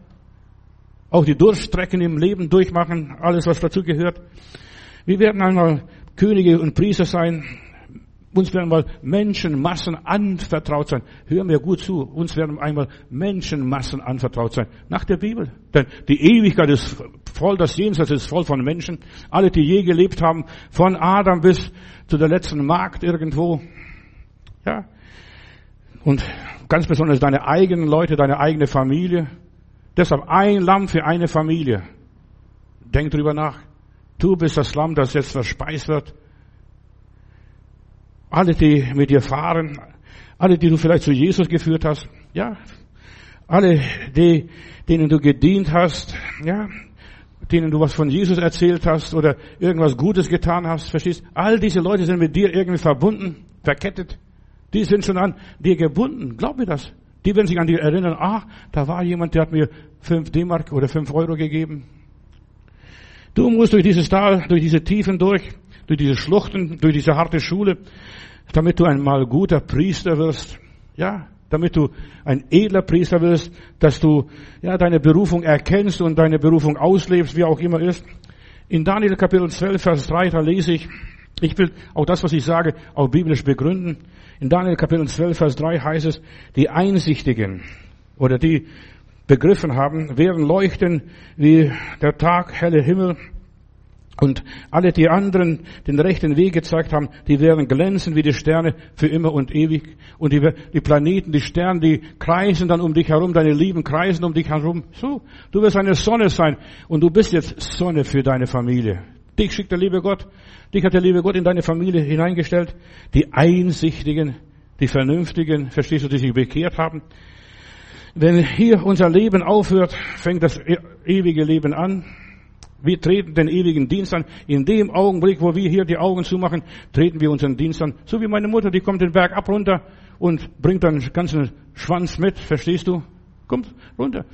auch die Durchstrecken im Leben durchmachen, alles was dazu gehört. Wir werden einmal Könige und Priester sein. Uns werden mal Menschenmassen anvertraut sein. Hör mir gut zu. Uns werden einmal Menschenmassen anvertraut sein. Nach der Bibel. Denn die Ewigkeit ist voll, das Jenseits ist voll von Menschen. Alle, die je gelebt haben, von Adam bis zu der letzten Markt irgendwo. Ja. Und ganz besonders deine eigenen Leute, deine eigene Familie. Deshalb ein Lamm für eine Familie. Denk drüber nach. Du bist das Lamm, das jetzt verspeist wird. Alle, die mit dir fahren, alle, die du vielleicht zu Jesus geführt hast, ja, alle, die, denen du gedient hast, ja, denen du was von Jesus erzählt hast oder irgendwas Gutes getan hast, verstehst? All diese Leute sind mit dir irgendwie verbunden, verkettet. Die sind schon an dir gebunden. Glaub mir das. Die werden sich an dir erinnern, ah, da war jemand, der hat mir fünf D-Mark oder fünf Euro gegeben. Du musst durch dieses Tal, durch diese Tiefen durch, durch diese Schluchten, durch diese harte Schule, damit du einmal guter Priester wirst. Ja, damit du ein edler Priester wirst, dass du ja deine Berufung erkennst und deine Berufung auslebst, wie auch immer ist. In Daniel Kapitel 12, Vers 3, da lese ich, ich will auch das, was ich sage, auch biblisch begründen. In Daniel Kapitel 12, Vers 3 heißt es, die Einsichtigen oder die begriffen haben, werden leuchten wie der Tag, helle Himmel. Und alle die anderen den rechten Weg gezeigt haben, die werden glänzen wie die Sterne für immer und ewig. Und die, die, Planeten, die Sterne, die kreisen dann um dich herum, deine Lieben kreisen um dich herum. So, du wirst eine Sonne sein und du bist jetzt Sonne für deine Familie. Dich schickt der liebe Gott, dich hat der liebe Gott in deine Familie hineingestellt. Die Einsichtigen, die Vernünftigen, verstehst du, die sich bekehrt haben. Wenn hier unser Leben aufhört, fängt das e-, ewige Leben an. Wir treten den ewigen Dienst an. In dem Augenblick, wo wir hier die Augen zumachen, treten wir unseren Dienst an. So wie meine Mutter, die kommt den Berg ab runter und bringt dann ganzen Schwanz mit, verstehst du? Kommt runter.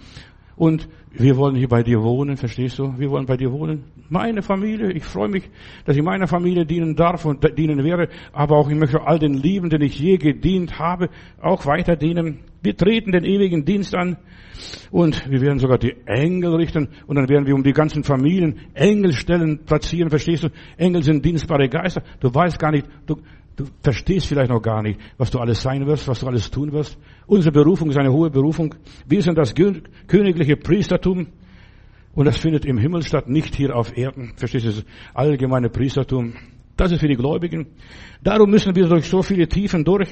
Und wir wollen hier bei dir wohnen, verstehst du? Wir wollen bei dir wohnen. Meine Familie, ich freue mich, dass ich meiner Familie dienen darf und dienen werde, aber auch ich möchte all den Lieben, denen ich je gedient habe, auch weiter dienen. Wir treten den ewigen Dienst an und wir werden sogar die Engel richten und dann werden wir um die ganzen Familien Engelstellen platzieren, verstehst du? Engel sind dienstbare Geister. Du weißt gar nicht, du, du verstehst vielleicht noch gar nicht, was du alles sein wirst, was du alles tun wirst. Unsere Berufung ist eine hohe Berufung. Wir sind das königliche Priestertum. Und das findet im Himmel statt, nicht hier auf Erden. Verstehst du? Das allgemeine Priestertum. Das ist für die Gläubigen. Darum müssen wir durch so viele Tiefen durch,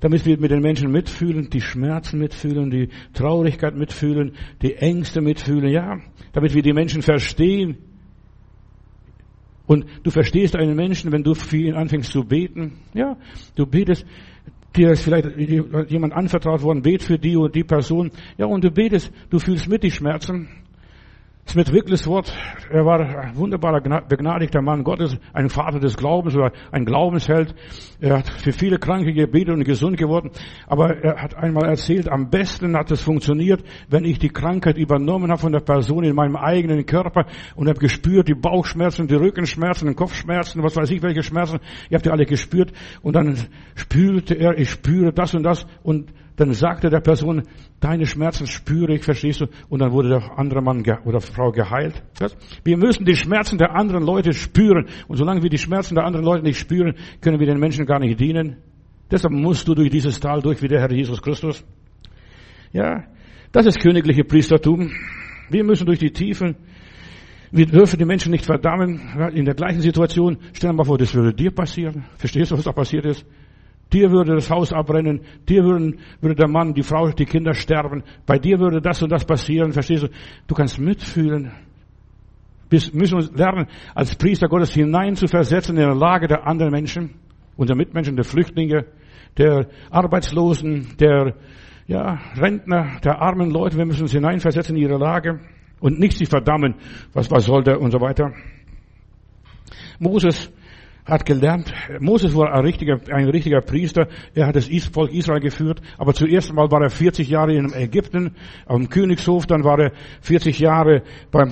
damit wir mit den Menschen mitfühlen, die Schmerzen mitfühlen, die Traurigkeit mitfühlen, die Ängste mitfühlen, ja, damit wir die Menschen verstehen. Und du verstehst einen Menschen, wenn du für ihn anfängst zu beten. Ja, du betest, dir ist vielleicht jemand anvertraut worden, bet für die und die Person. Ja, und du betest, du fühlst mit die Schmerzen. Smith Wigglesworth, er war ein wunderbarer, begnadigter Mann Gottes, ein Vater des Glaubens oder ein Glaubensheld. Er hat für viele Kranke gebetet und gesund geworden. Aber er hat einmal erzählt, am besten hat es funktioniert, wenn ich die Krankheit übernommen habe von der Person in meinem eigenen Körper und habe gespürt, die Bauchschmerzen, die Rückenschmerzen, Kopfschmerzen, was weiß ich, welche Schmerzen. Ihr habt die alle gespürt. Und dann spürte er, ich spüre das und das und dann sagte der Person, deine Schmerzen spüre ich, verstehst du? Und dann wurde der andere Mann oder Frau geheilt. Wir müssen die Schmerzen der anderen Leute spüren. Und solange wir die Schmerzen der anderen Leute nicht spüren, können wir den Menschen gar nicht dienen. Deshalb musst du durch dieses Tal durch wie der Herr Jesus Christus. Ja, das ist königliche Priestertum. Wir müssen durch die Tiefen. Wir dürfen die Menschen nicht verdammen. In der gleichen Situation, stell dir mal vor, das würde dir passieren. Verstehst du, was da passiert ist? Dir würde das Haus abbrennen, dir würden, würde der Mann, die Frau, die Kinder sterben, bei dir würde das und das passieren, verstehst du? Du kannst mitfühlen. Wir müssen uns lernen, als Priester Gottes hinein zu versetzen in der Lage der anderen Menschen, unserer Mitmenschen, der Flüchtlinge, der Arbeitslosen, der ja, Rentner, der armen Leute. Wir müssen uns hineinversetzen in ihre Lage und nicht sie verdammen, was, was soll der und so weiter. Moses hat gelernt, Moses war ein richtiger, ein richtiger Priester, er hat das Volk Israel geführt, aber zuerst einmal war er 40 Jahre in Ägypten, am Königshof, dann war er 40 Jahre beim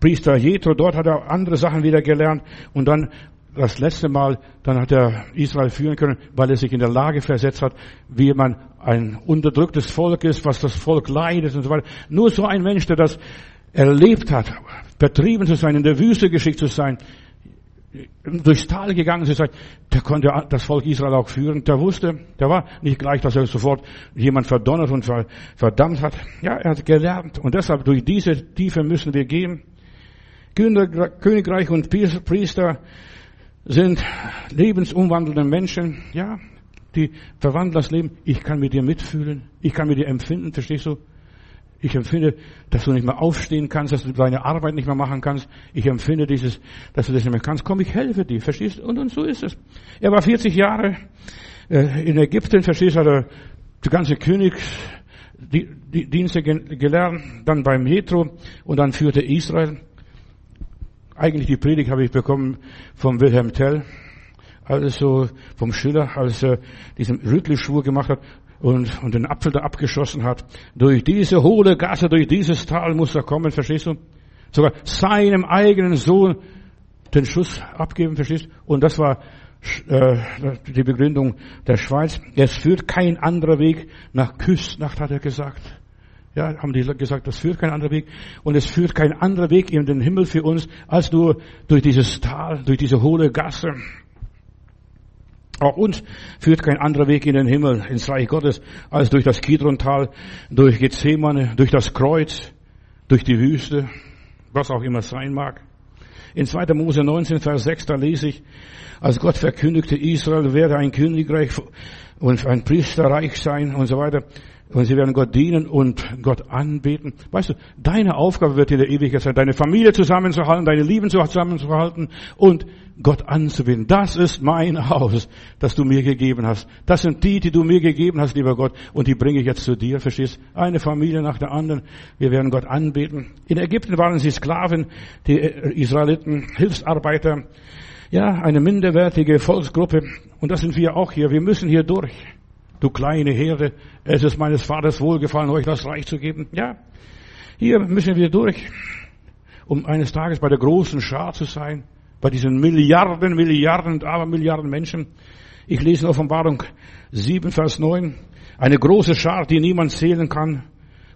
Priester Jethro, dort hat er andere Sachen wieder gelernt. Und dann das letzte Mal, dann hat er Israel führen können, weil er sich in der Lage versetzt hat, wie man ein unterdrücktes Volk ist, was das Volk leidet und so weiter. Nur so ein Mensch, der das erlebt hat, vertrieben zu sein, in der Wüste geschickt zu sein, durchs Tal gegangen. Sie sagt, der konnte das Volk Israel auch führen. Der wusste, der war nicht gleich, dass er sofort jemand verdonnert und verdammt hat. Ja, er hat gelernt. Und deshalb durch diese Tiefe müssen wir gehen. Königreich und Priester sind lebensumwandelnde Menschen. Ja, die verwandeln das Leben. Ich kann mit dir mitfühlen. Ich kann mit dir empfinden. Verstehst du? Ich empfinde, dass du nicht mehr aufstehen kannst, dass du deine Arbeit nicht mehr machen kannst. Ich empfinde dieses, dass du das nicht mehr kannst. Komm, ich helfe dir. Verstehst? Und, und so ist es. Er war 40 Jahre äh, in Ägypten. Verstehst? Hat er die ganze Königsdienste gelernt. Dann beim Metro. Und dann führte Israel. Eigentlich die Predigt habe ich bekommen vom Wilhelm Tell also vom Schiller, als er diesen Rüttelschwur gemacht hat und, und den Apfel da abgeschossen hat. Durch diese hohle Gasse, durch dieses Tal muss er kommen, verstehst du? Sogar seinem eigenen Sohn den Schuss abgeben, verstehst du? Und das war äh, die Begründung der Schweiz. Es führt kein anderer Weg nach Küstnacht, hat er gesagt. Ja, haben die gesagt, das führt kein anderer Weg. Und es führt kein anderer Weg in den Himmel für uns, als nur durch dieses Tal, durch diese hohle Gasse. Auch uns führt kein anderer Weg in den Himmel, ins Reich Gottes, als durch das Kidrontal, durch Gethsemane, durch das Kreuz, durch die Wüste, was auch immer sein mag. In 2. Mose 19, Vers 6, da lese ich, als Gott verkündigte, Israel werde ein Königreich und ein Priesterreich sein und so weiter. Und sie werden Gott dienen und Gott anbeten. Weißt du, deine Aufgabe wird in der Ewigkeit sein, deine Familie zusammenzuhalten, deine Lieben zusammenzuhalten und Gott anzubeten. Das ist mein Haus, das du mir gegeben hast. Das sind die, die du mir gegeben hast, lieber Gott. Und die bringe ich jetzt zu dir, verstehst? Eine Familie nach der anderen. Wir werden Gott anbeten. In Ägypten waren sie Sklaven, die Israeliten, Hilfsarbeiter. Ja, eine minderwertige Volksgruppe. Und das sind wir auch hier. Wir müssen hier durch du kleine Herde, es ist meines Vaters wohlgefallen, euch das Reich zu geben. Ja, hier müssen wir durch, um eines Tages bei der großen Schar zu sein, bei diesen Milliarden, Milliarden, aber Milliarden Menschen. Ich lese in Offenbarung 7, Vers 9, eine große Schar, die niemand zählen kann,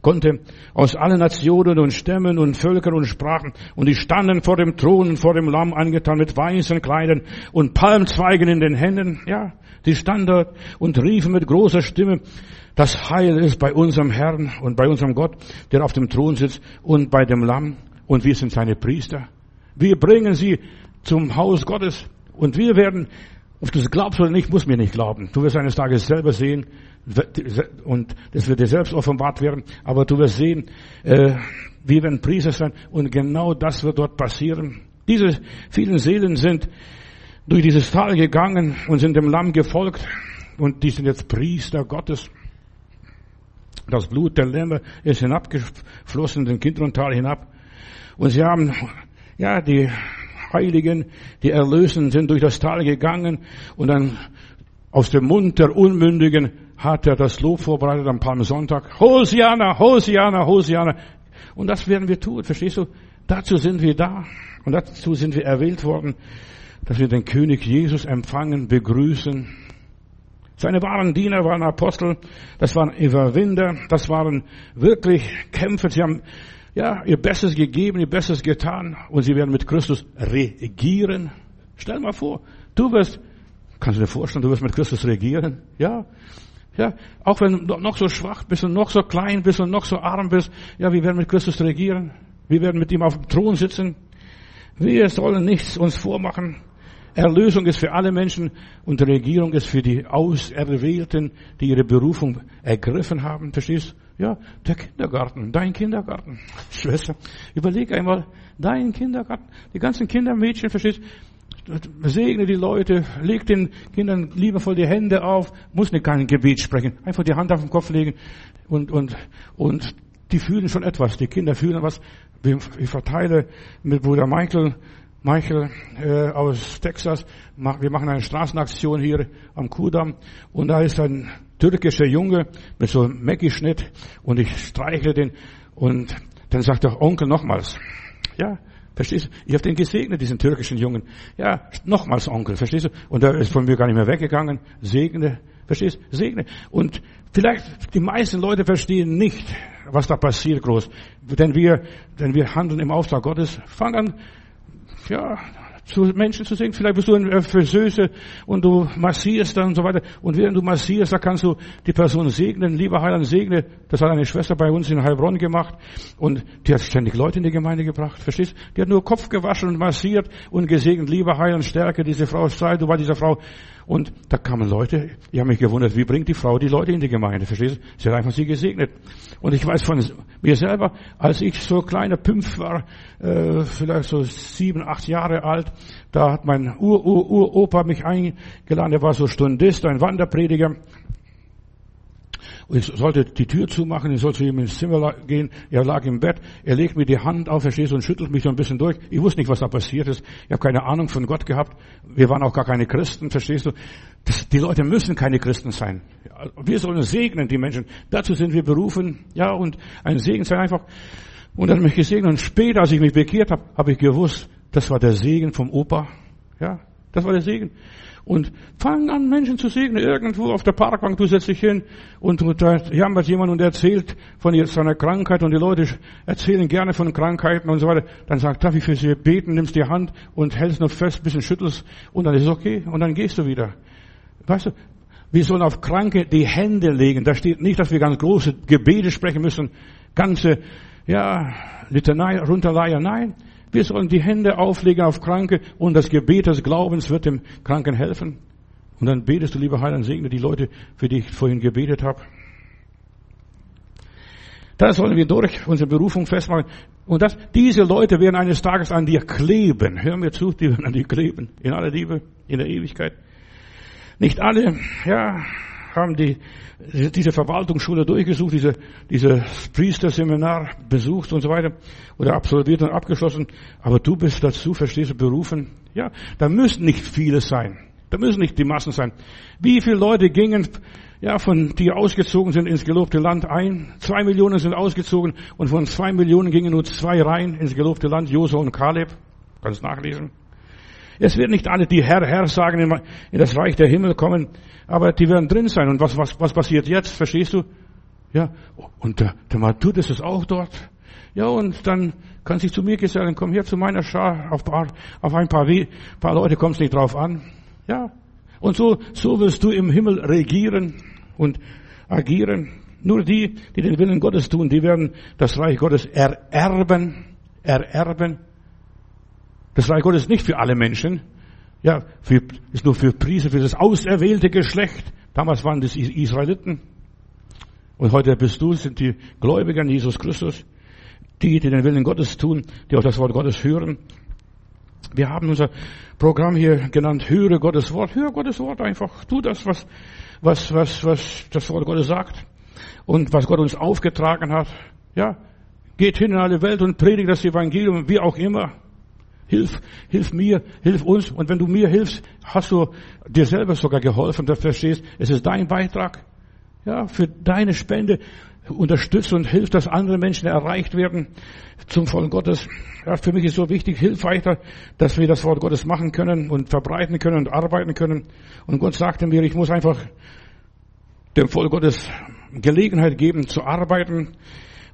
konnte, aus allen Nationen und Stämmen und Völkern und Sprachen, und die standen vor dem Thron und vor dem Lamm angetan mit weißen Kleidern und Palmzweigen in den Händen, ja, die standen dort und riefen mit großer Stimme, das Heil ist bei unserem Herrn und bei unserem Gott, der auf dem Thron sitzt und bei dem Lamm, und wir sind seine Priester. Wir bringen sie zum Haus Gottes und wir werden, ob du es glaubst oder nicht, muss mir nicht glauben. Du wirst eines Tages selber sehen, und das wird dir selbst offenbart werden, aber du wirst sehen, äh, wir werden Priester sein und genau das wird dort passieren. Diese vielen Seelen sind durch dieses Tal gegangen und sind dem Lamm gefolgt und die sind jetzt Priester Gottes. Das Blut der Lämmer ist hinabgeflossen, den Kidrontal hinab. Und sie haben, ja, die Heiligen, die Erlösen sind durch das Tal gegangen und dann aus dem Mund der Unmündigen hat er das Lob vorbereitet am Palmsonntag. Hosiana, Hosiana, Hosiana. Und das werden wir tun, verstehst du? Dazu sind wir da. Und dazu sind wir erwählt worden, dass wir den König Jesus empfangen, begrüßen. Seine wahren Diener waren Apostel, das waren Überwinder, das waren wirklich Kämpfer. Sie haben ja ihr Bestes gegeben, ihr Bestes getan und sie werden mit Christus regieren. Stell mal vor, du wirst, kannst du dir vorstellen, du wirst mit Christus regieren? Ja, ja, auch wenn du noch so schwach bist und noch so klein bist und noch so arm bist, ja, wir werden mit Christus regieren. Wir werden mit ihm auf dem Thron sitzen. Wir sollen nichts uns vormachen. Erlösung ist für alle Menschen und Regierung ist für die Auserwählten, die ihre Berufung ergriffen haben. Verstehst? Ja, der Kindergarten, dein Kindergarten. Schwester, überleg einmal, dein Kindergarten, die ganzen Kindermädchen, verstehst? Segne die Leute, leg den Kindern liebevoll die Hände auf, muss nicht kein Gebet sprechen, einfach die Hand auf den Kopf legen und, und, und die fühlen schon etwas, die Kinder fühlen was. Ich verteile mit Bruder Michael, Michael äh, aus Texas, wir machen eine Straßenaktion hier am Kudamm und da ist ein türkischer Junge mit so einem Mackie-Schnitt und ich streichle den und dann sagt der Onkel nochmals, ja, Verstehst du? Ich habe den gesegnet, diesen türkischen Jungen. Ja, nochmals Onkel, verstehst du? Und er ist von mir gar nicht mehr weggegangen. Segne, verstehst du? Segne. Und vielleicht die meisten Leute verstehen nicht, was da passiert groß. Denn wir, denn wir handeln im Auftrag Gottes. Fang an, ja, zu Menschen zu singen. Vielleicht bist du in Friseuse und du massierst dann und so weiter. Und während du massierst, da kannst du die Person segnen. Lieber Heiland, segne. Das hat eine Schwester bei uns in Heilbronn gemacht. Und die hat ständig Leute in die Gemeinde gebracht. Verstehst? Die hat nur Kopf gewaschen und massiert und gesegnet. Lieber Heiland, stärke diese Frau, sei du bei dieser Frau. Und da kamen Leute, ich habe mich gewundert, wie bringt die Frau die Leute in die Gemeinde? Verstehst du? Sie hat einfach sie gesegnet. Und ich weiß von mir selber, als ich so kleiner Pümpf war, äh, vielleicht so sieben, acht Jahre alt, da hat mein Ur-Ur-Uropa mich eingeladen, er war so Stundist, ein Wanderprediger. Ich sollte die Tür zumachen, ich sollte zu ihm ins Zimmer gehen. Er lag im Bett, er legt mir die Hand auf, verstehst du, und schüttelt mich so ein bisschen durch. Ich wusste nicht, was da passiert ist. Ich habe keine Ahnung von Gott gehabt. Wir waren auch gar keine Christen, verstehst du. Das, die Leute müssen keine Christen sein. Wir sollen segnen, die Menschen. Dazu sind wir berufen. Ja, und ein Segen sein einfach. Und dann mich gesegnet. Und später, als ich mich bekehrt habe, habe ich gewusst, das war der Segen vom Opa. Ja, das war der Segen. Und fang an, Menschen zu segnen. Irgendwo auf der Parkbank, du setzt dich hin und da jammert jemand und erzählt von seiner Krankheit und die Leute erzählen gerne von Krankheiten und so weiter. Dann sagt, darf ich für sie beten, nimmst die Hand und hältst noch fest, bisschen schüttelst und dann ist es okay und dann gehst du wieder. Weißt du, wir sollen auf Kranke die Hände legen. Da steht nicht, dass wir ganz große Gebete sprechen müssen, ganze, ja, Litanei runterleiern. Nein, wir sollen die Hände auflegen auf Kranke und das Gebet des Glaubens wird dem Kranken helfen. Und dann betest du, lieber Heiland, segne die Leute, für die ich vorhin gebetet habe. Da sollen wir durch unsere Berufung festmachen. Und das, diese Leute werden eines Tages an dir kleben. Hör mir zu, die werden an dir kleben. In aller Liebe, in der Ewigkeit. Nicht alle, ja, haben die, diese Verwaltungsschule durchgesucht, diese, dieses Priesterseminar besucht und so weiter oder absolviert und abgeschlossen. Aber du bist dazu, verstehst du, berufen. Ja, da müssen nicht viele sein. Da müssen nicht die Massen sein. Wie viele Leute gingen, ja, von, die ausgezogen sind ins gelobte Land ein? Zwei Millionen sind ausgezogen und von zwei Millionen gingen nur zwei rein ins gelobte Land, Josua und Kaleb. Kannst nachlesen. Es wird nicht alle, die Herr, Herr sagen, in das Reich der Himmel kommen, aber die werden drin sein. Und was, was, was passiert jetzt? Verstehst du? Ja, und der, der Matut ist auch dort. Ja, und dann kann sich zu mir gesellen, komm hier zu meiner Schar, auf, paar, auf ein paar, paar Leute kommt es nicht drauf an. Ja, und so, so wirst du im Himmel regieren und agieren. Nur die, die den Willen Gottes tun, die werden das Reich Gottes ererben, ererben. Das Reich Gottes ist nicht für alle Menschen. Ja, für, ist nur für Priester, für das auserwählte Geschlecht. Damals waren das Israeliten. Und heute bist du, sind die Gläubiger an Jesus Christus. Die, die den Willen Gottes tun, die auch das Wort Gottes hören. Wir haben unser Programm hier genannt, höre Gottes Wort. Höre Gottes Wort einfach. Tu das, was, was, was, was das Wort Gottes sagt. Und was Gott uns aufgetragen hat. Ja. Geht hin in alle Welt und predigt das Evangelium, wie auch immer. Hilf, hilf mir, hilf uns. Und wenn du mir hilfst, hast du dir selber sogar geholfen. Du verstehst, es ist dein Beitrag. Ja, für deine Spende unterstützt und hilft, dass andere Menschen erreicht werden zum Volk Gottes. Ja, für mich ist so wichtig, hilf weiter, dass wir das Wort Gottes machen können und verbreiten können und arbeiten können. Und Gott sagte mir, ich muss einfach dem Volk Gottes Gelegenheit geben zu arbeiten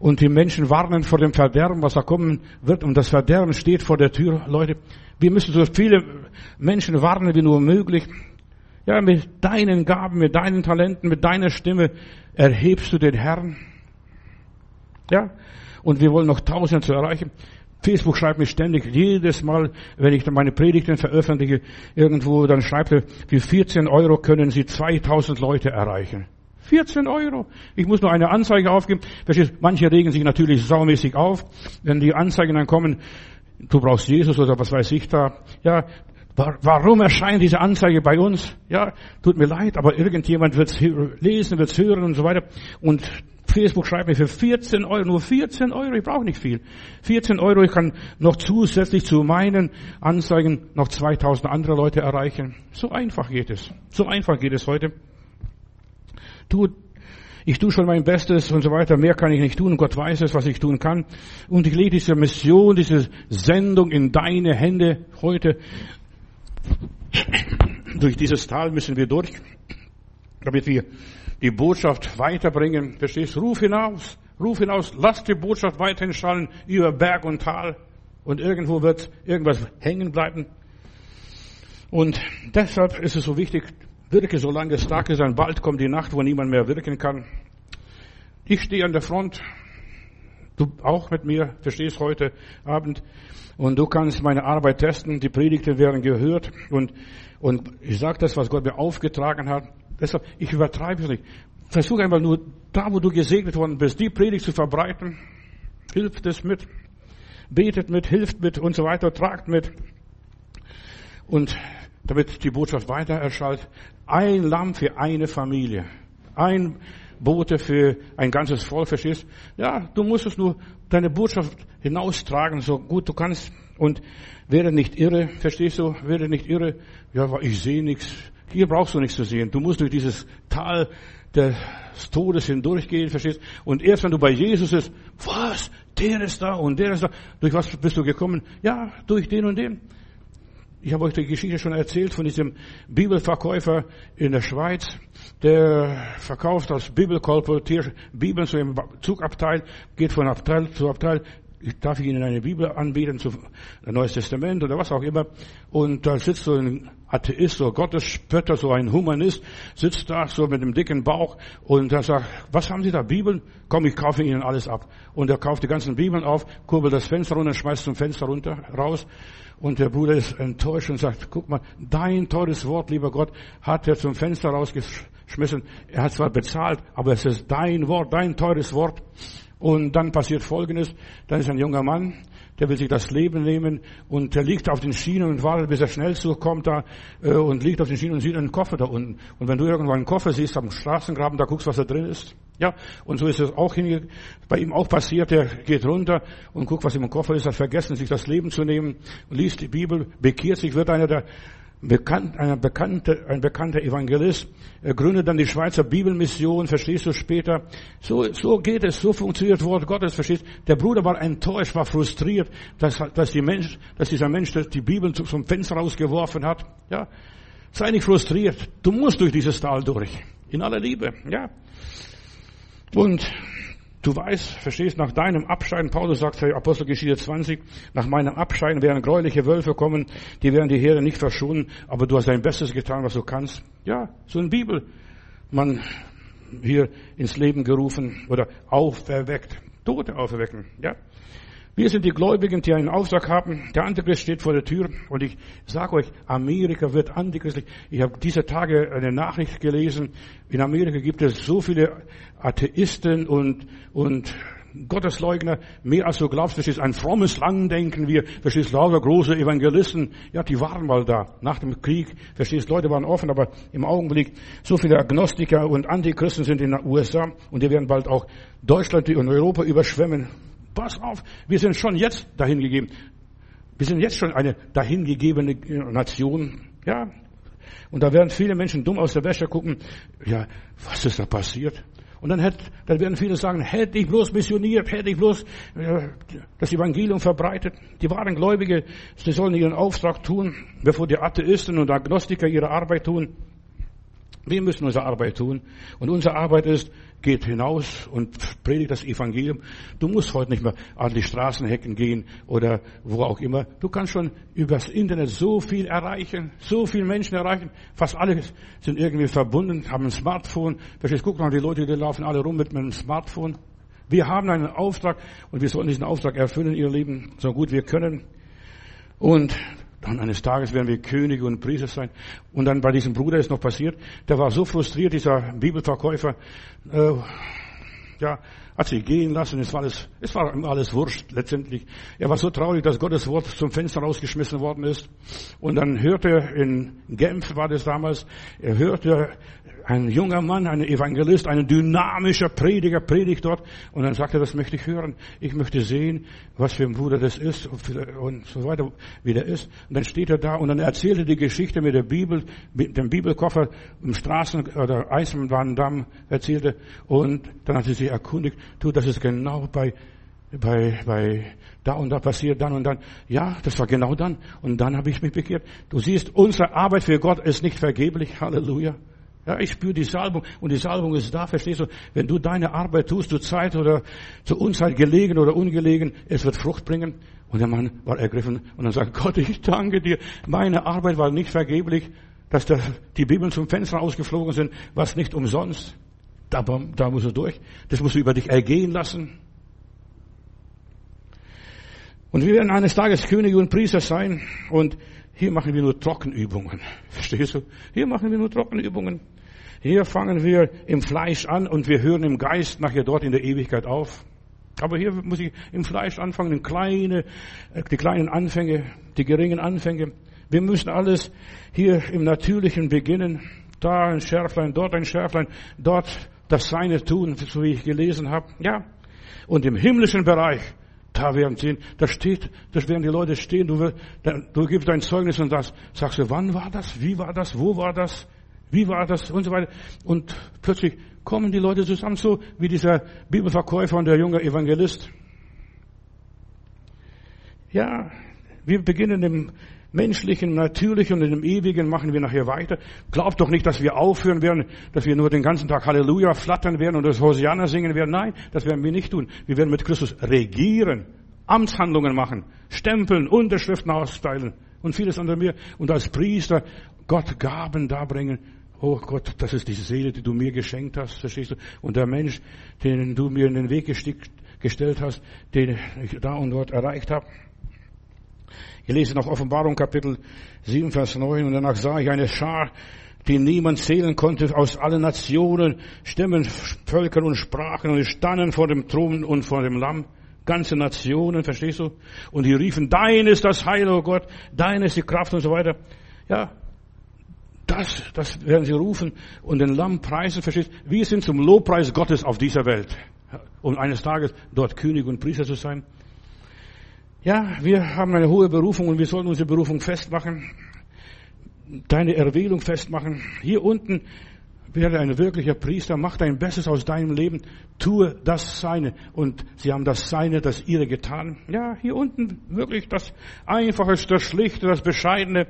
und die Menschen warnen vor dem Verderben, was da kommen wird. Und das Verderben steht vor der Tür, Leute. Wir müssen so viele Menschen warnen wie nur möglich. Ja, mit deinen Gaben, mit deinen Talenten, mit deiner Stimme erhebst du den Herrn. Ja, und wir wollen noch Tausende zu erreichen. Facebook schreibt mir ständig, jedes Mal, wenn ich meine Predigten veröffentliche, irgendwo, dann schreibt er, für 14 Euro können Sie 2000 Leute erreichen. 14 Euro. Ich muss nur eine Anzeige aufgeben. Manche regen sich natürlich saumäßig auf, wenn die Anzeigen dann kommen, du brauchst Jesus oder was weiß ich da. Ja, warum erscheint diese Anzeige bei uns? Ja, tut mir leid, aber irgendjemand wird es lesen, wird es hören und so weiter. Und Facebook schreibt mir für 14 Euro, nur 14 Euro, ich brauche nicht viel. 14 Euro, ich kann noch zusätzlich zu meinen Anzeigen noch 2000 andere Leute erreichen. So einfach geht es. So einfach geht es heute tu, ich tue schon mein Bestes und so weiter, mehr kann ich nicht tun Gott weiß es, was ich tun kann. Und ich lege diese Mission, diese Sendung in deine Hände heute. Durch dieses Tal müssen wir durch, damit wir die Botschaft weiterbringen. Verstehst? Ruf hinaus, ruf hinaus, lass die Botschaft weiterhin schallen über Berg und Tal und irgendwo wird irgendwas hängen bleiben. Und deshalb ist es so wichtig, wirke solange es Tag ist, dann bald kommt die Nacht, wo niemand mehr wirken kann. Ich stehe an der Front, du auch mit mir, verstehst heute Abend, und du kannst meine Arbeit testen, die Predigten werden gehört, und, und ich sage das, was Gott mir aufgetragen hat. Deshalb, ich übertreibe es nicht. Versuch einfach nur, da wo du gesegnet worden bist, die Predigt zu verbreiten. Hilft es mit. Betet mit, hilft mit und so weiter, tragt mit. Und damit die Botschaft weiter erschallt, ein Lamm für eine Familie. Ein Bote für ein ganzes Volk, verstehst? Ja, du musst es nur deine Botschaft hinaustragen, so gut du kannst. Und werde nicht irre, verstehst du? Werde nicht irre. Ja, ich sehe nichts. Hier brauchst du nichts zu sehen. Du musst durch dieses Tal des Todes hindurchgehen, verstehst? Und erst wenn du bei Jesus bist, was? Der ist da und der ist da. Durch was bist du gekommen? Ja, durch den und den. Ich habe euch die Geschichte schon erzählt von diesem Bibelverkäufer in der Schweiz, der verkauft als Bibelkolportier Bibeln zu einem Zugabteil, geht von Abteil zu Abteil, ich darf Ihnen eine Bibel anbieten, zu Neues Testament oder was auch immer. Und da sitzt so ein Atheist, so Gottesspötter, so ein Humanist, sitzt da so mit einem dicken Bauch und er sagt, was haben Sie da, Bibeln? Komm, ich kaufe Ihnen alles ab. Und er kauft die ganzen Bibeln auf, kurbelt das Fenster runter, schmeißt zum Fenster runter, raus. Und der Bruder ist enttäuscht und sagt, guck mal, dein teures Wort, lieber Gott, hat er zum Fenster rausgeschmissen. Er hat zwar bezahlt, aber es ist dein Wort, dein teures Wort. Und dann passiert Folgendes. Dann ist ein junger Mann, der will sich das Leben nehmen und der liegt auf den Schienen und wartet, bis er schnell zukommt da äh, und liegt auf den Schienen und sieht einen Koffer da unten. Und wenn du irgendwo einen Koffer siehst am Straßengraben, da guckst, was da drin ist. Ja, und so ist es auch hinge bei ihm auch passiert. Er geht runter und guckt, was im Koffer ist, hat vergessen, sich das Leben zu nehmen, liest die Bibel, bekehrt sich, wird einer der bekannt, ein bekannter, ein bekannter Evangelist, er gründet dann die Schweizer Bibelmission, verstehst du später. So, so geht es, so funktioniert Wort Gottes, verstehst Der Bruder war enttäuscht, war frustriert, dass, dass, die Mensch, dass dieser Mensch die Bibel zum Fenster rausgeworfen hat. Ja, sei nicht frustriert. Du musst durch dieses Tal durch. In aller Liebe, ja. Und Du weißt, verstehst, nach deinem Abscheiden, Paulus sagt für Apostelgeschichte 20, nach meinem Abscheiden werden gräuliche Wölfe kommen, die werden die Herde nicht verschonen, aber du hast dein Bestes getan, was du kannst. Ja, so ein Bibel, man hier ins Leben gerufen oder auferweckt, Tote auferwecken, ja. Wir sind die Gläubigen, die einen Auftrag haben. Der Antichrist steht vor der Tür. Und ich sage euch, Amerika wird antichristlich. Ich habe diese Tage eine Nachricht gelesen. In Amerika gibt es so viele Atheisten und, und Gottesleugner, mehr als du glaubst, das ist ein frommes Lang, denken wir, verstehst, lauter große Evangelisten, ja, die waren mal da, nach dem Krieg, verstehst, Leute waren offen, aber im Augenblick, so viele Agnostiker und Antichristen sind in den USA und die werden bald auch Deutschland und Europa überschwemmen. Pass auf, wir sind schon jetzt dahingegeben. Wir sind jetzt schon eine dahingegebene Nation. Ja. Und da werden viele Menschen dumm aus der Wäsche gucken. Ja, was ist da passiert? Und dann, hätte, dann werden viele sagen, hätte ich bloß missioniert, hätte ich bloß äh, das Evangelium verbreitet. Die wahren Gläubige, sie sollen ihren Auftrag tun, bevor die Atheisten und Agnostiker ihre Arbeit tun. Wir müssen unsere Arbeit tun. Und unsere Arbeit ist, geht hinaus und predigt das Evangelium. Du musst heute nicht mehr an die Straßenhecken gehen oder wo auch immer. Du kannst schon übers Internet so viel erreichen, so viele Menschen erreichen. Fast alle sind irgendwie verbunden, haben ein Smartphone. Verstehst, guck mal, die Leute, die laufen alle rum mit einem Smartphone. Wir haben einen Auftrag und wir sollen diesen Auftrag erfüllen, ihr Leben, so gut wir können. Und dann eines Tages werden wir Könige und Priester sein. Und dann bei diesem Bruder ist noch passiert, der war so frustriert, dieser Bibelverkäufer, äh, ja, hat sich gehen lassen. Es war alles, es war alles wurscht letztendlich. Er war so traurig, dass Gottes Wort zum Fenster rausgeschmissen worden ist. Und dann hörte in Genf war das damals, er hörte ein junger Mann, ein Evangelist, ein dynamischer Prediger predigt dort. Und dann sagte er, das möchte ich hören. Ich möchte sehen, was für ein Bruder das ist und so weiter, wie der ist. Und dann steht er da und dann erzählt er die Geschichte mit der Bibel, mit dem Bibelkoffer im Straßen- oder Eisenbahndamm erzählte. Und dann hat er sich erkundigt, du, das ist genau bei bei, bei da und da passiert, dann und dann. Ja, das war genau dann. Und dann habe ich mich bekehrt. Du siehst, unsere Arbeit für Gott ist nicht vergeblich. Halleluja. Ja, ich spüre die Salbung und die Salbung ist da, verstehst du? Wenn du deine Arbeit tust, zur Zeit oder zur Unzeit gelegen oder ungelegen, es wird Frucht bringen. Und der Mann war ergriffen und dann sagt Gott, ich danke dir, meine Arbeit war nicht vergeblich, dass die Bibeln zum Fenster ausgeflogen sind, was nicht umsonst. Da, da musst du durch. Das musst du über dich ergehen lassen. Und wir werden eines Tages Könige und Priester sein und hier machen wir nur Trockenübungen. Verstehst du? Hier machen wir nur Trockenübungen. Hier fangen wir im Fleisch an und wir hören im Geist nachher dort in der Ewigkeit auf. Aber hier muss ich im Fleisch anfangen, kleine, äh, die kleinen Anfänge, die geringen Anfänge. Wir müssen alles hier im Natürlichen beginnen. Da ein Schärflein, dort ein Schärflein, dort das Seine tun, so wie ich gelesen habe. Ja. Und im himmlischen Bereich, da werden sehen, da steht, da werden die Leute stehen, du, du gibst dein Zeugnis und das, sagst du, wann war das, wie war das, wo war das, wie war das? Und so weiter. Und plötzlich kommen die Leute zusammen, so wie dieser Bibelverkäufer und der junge Evangelist. Ja, wir beginnen im menschlichen, natürlichen und im ewigen machen wir nachher weiter. Glaubt doch nicht, dass wir aufhören werden, dass wir nur den ganzen Tag Halleluja flattern werden und das Hosianna singen werden. Nein, das werden wir nicht tun. Wir werden mit Christus regieren, Amtshandlungen machen, stempeln, Unterschriften austeilen und vieles andere mehr. Und als Priester Gott Gaben darbringen. Oh Gott, das ist die Seele, die du mir geschenkt hast, verstehst du? Und der Mensch, den du mir in den Weg gestellt hast, den ich da und dort erreicht habe. Ich lese noch Offenbarung Kapitel 7, Vers 9 und danach sah ich eine Schar, die niemand zählen konnte aus allen Nationen, Stämmen, Völkern und Sprachen und standen vor dem Thron und vor dem Lamm. Ganze Nationen, verstehst du? Und die riefen, dein ist das Heil, oh Gott, dein ist die Kraft und so weiter. Ja, das, das werden sie rufen und den Lamm preisen, verstehst du? Wir sind zum Lobpreis Gottes auf dieser Welt, um eines Tages dort König und Priester zu sein. Ja, wir haben eine hohe Berufung und wir sollen unsere Berufung festmachen, deine Erwählung festmachen. Hier unten werde ein wirklicher Priester, mach dein Bestes aus deinem Leben, tue das Seine. Und sie haben das Seine, das ihre getan. Ja, hier unten wirklich das Einfache, das Schlichte, das Bescheidene.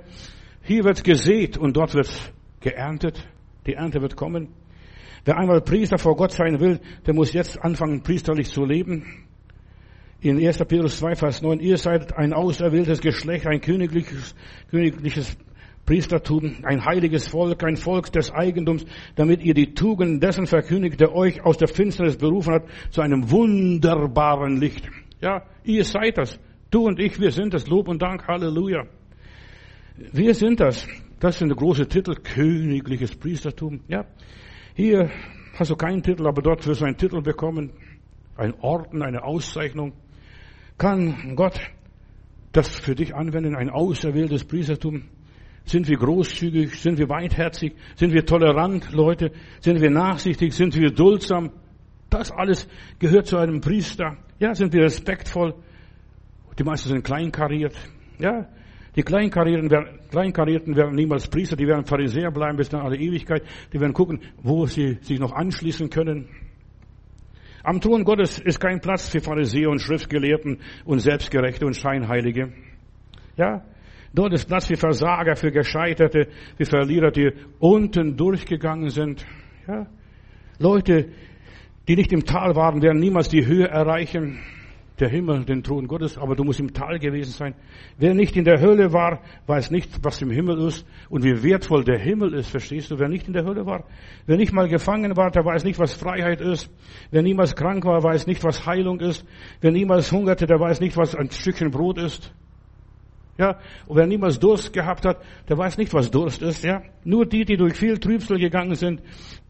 Hier wird gesät und dort wird geerntet. Die Ernte wird kommen. Wer einmal Priester vor Gott sein will, der muss jetzt anfangen, priesterlich zu leben in 1. Petrus 2, Vers 9, ihr seid ein auserwähltes Geschlecht, ein königliches, königliches Priestertum, ein heiliges Volk, ein Volk des Eigentums, damit ihr die Tugend dessen verkündigt, der euch aus der Finsternis berufen hat, zu einem wunderbaren Licht. Ja, ihr seid das. Du und ich, wir sind das. Lob und Dank, Halleluja. Wir sind das. Das sind große Titel, königliches Priestertum. Ja, hier hast du keinen Titel, aber dort wirst du einen Titel bekommen, ein Orden, eine Auszeichnung. Kann Gott das für dich anwenden, ein auserwähltes Priestertum? Sind wir großzügig? Sind wir weitherzig? Sind wir tolerant, Leute? Sind wir nachsichtig? Sind wir duldsam? Das alles gehört zu einem Priester. Ja, sind wir respektvoll? Die meisten sind kleinkariert. Ja, die Kleinkarierten werden, Kleinkarierten werden niemals Priester, die werden Pharisäer bleiben bis in alle Ewigkeit. Die werden gucken, wo sie sich noch anschließen können. Am Thron Gottes ist kein Platz für Pharisäer und Schriftgelehrten und Selbstgerechte und Scheinheilige. Ja, dort ist Platz für Versager, für Gescheiterte, für Verlierer, die unten durchgegangen sind. Ja, Leute, die nicht im Tal waren, werden niemals die Höhe erreichen der Himmel, den Thron Gottes, aber du musst im Tal gewesen sein. Wer nicht in der Hölle war, weiß nicht, was im Himmel ist und wie wertvoll der Himmel ist, verstehst du? Wer nicht in der Hölle war, wer nicht mal gefangen war, der weiß nicht, was Freiheit ist. Wer niemals krank war, weiß nicht, was Heilung ist. Wer niemals hungerte, der weiß nicht, was ein Stückchen Brot ist. Ja, und wer niemals Durst gehabt hat, der weiß nicht, was Durst ist, ja. Nur die, die durch viel Trübsal gegangen sind,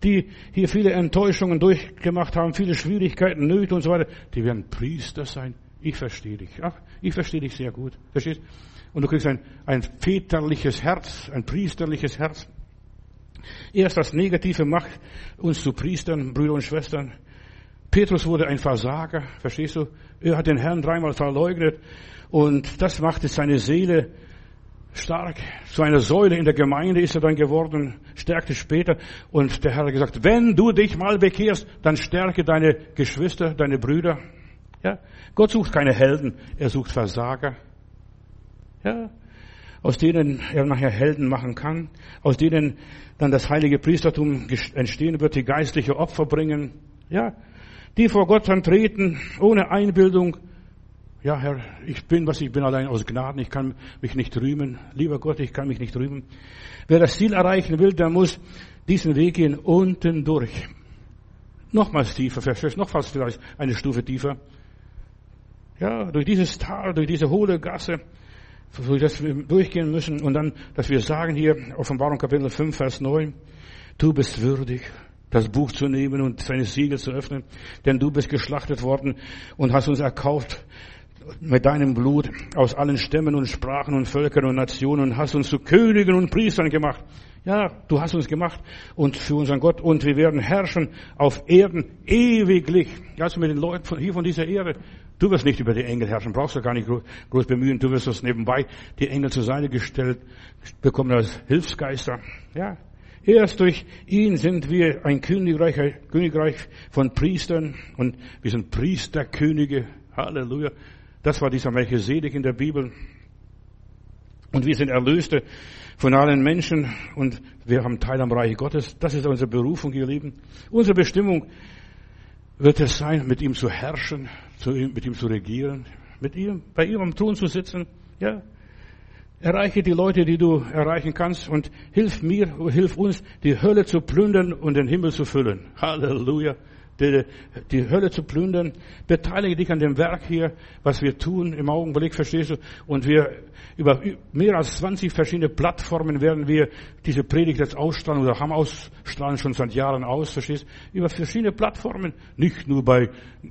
die hier viele Enttäuschungen durchgemacht haben, viele Schwierigkeiten, Nöte und so weiter, die werden Priester sein. Ich verstehe dich. Ach, ich verstehe dich sehr gut. Verstehst? Und du kriegst ein, ein väterliches Herz, ein priesterliches Herz. Erst das Negative macht uns zu Priestern, Brüder und Schwestern. Petrus wurde ein Versager, verstehst du? Er hat den Herrn dreimal verleugnet. Und das machte seine Seele stark. Zu einer Säule in der Gemeinde ist er dann geworden, stärkte später. Und der Herr hat gesagt, wenn du dich mal bekehrst, dann stärke deine Geschwister, deine Brüder. Ja? Gott sucht keine Helden, er sucht Versager. Ja? aus denen er nachher Helden machen kann, aus denen dann das heilige Priestertum entstehen wird, die geistliche Opfer bringen. Ja, die vor Gott dann treten, ohne Einbildung. Ja, Herr, ich bin, was ich bin, allein aus Gnaden. Ich kann mich nicht rühmen. Lieber Gott, ich kann mich nicht rühmen. Wer das Ziel erreichen will, der muss diesen Weg gehen unten durch. Nochmals tiefer, noch fast vielleicht eine Stufe tiefer. Ja, durch dieses Tal, durch diese hohle Gasse, durch das wir durchgehen müssen und dann, dass wir sagen hier, Offenbarung Kapitel 5, Vers 9, du bist würdig, das Buch zu nehmen und seine Siegel zu öffnen, denn du bist geschlachtet worden und hast uns erkauft mit deinem Blut aus allen Stämmen und Sprachen und Völkern und Nationen und hast uns zu Königen und Priestern gemacht. Ja, du hast uns gemacht und für unseren Gott und wir werden herrschen auf Erden ewiglich. Also mit den Leuten von hier von dieser Erde. Du wirst nicht über die Engel herrschen, brauchst du gar nicht groß bemühen. Du wirst uns nebenbei die Engel zur Seite gestellt, bekommen als Hilfsgeister. Ja, Erst durch ihn sind wir ein Königreich, ein Königreich von Priestern und wir sind Priesterkönige. Halleluja. Das war dieser Melchisedek in der Bibel. Und wir sind Erlöste von allen Menschen und wir haben Teil am Reich Gottes. Das ist unsere Berufung, ihr Lieben. Unsere Bestimmung wird es sein, mit ihm zu herrschen, mit ihm zu regieren, mit ihm, bei ihm am Thron zu sitzen. Ja, Erreiche die Leute, die du erreichen kannst und hilf mir, hilf uns, die Hölle zu plündern und den Himmel zu füllen. Halleluja die, die Hölle zu plündern. Beteilige dich an dem Werk hier, was wir tun im Augenblick, verstehst du? Und wir über mehr als 20 verschiedene Plattformen werden wir diese Predigt jetzt ausstrahlen oder haben ausstrahlen schon seit Jahren aus, verstehst du? Über verschiedene Plattformen, nicht nur bei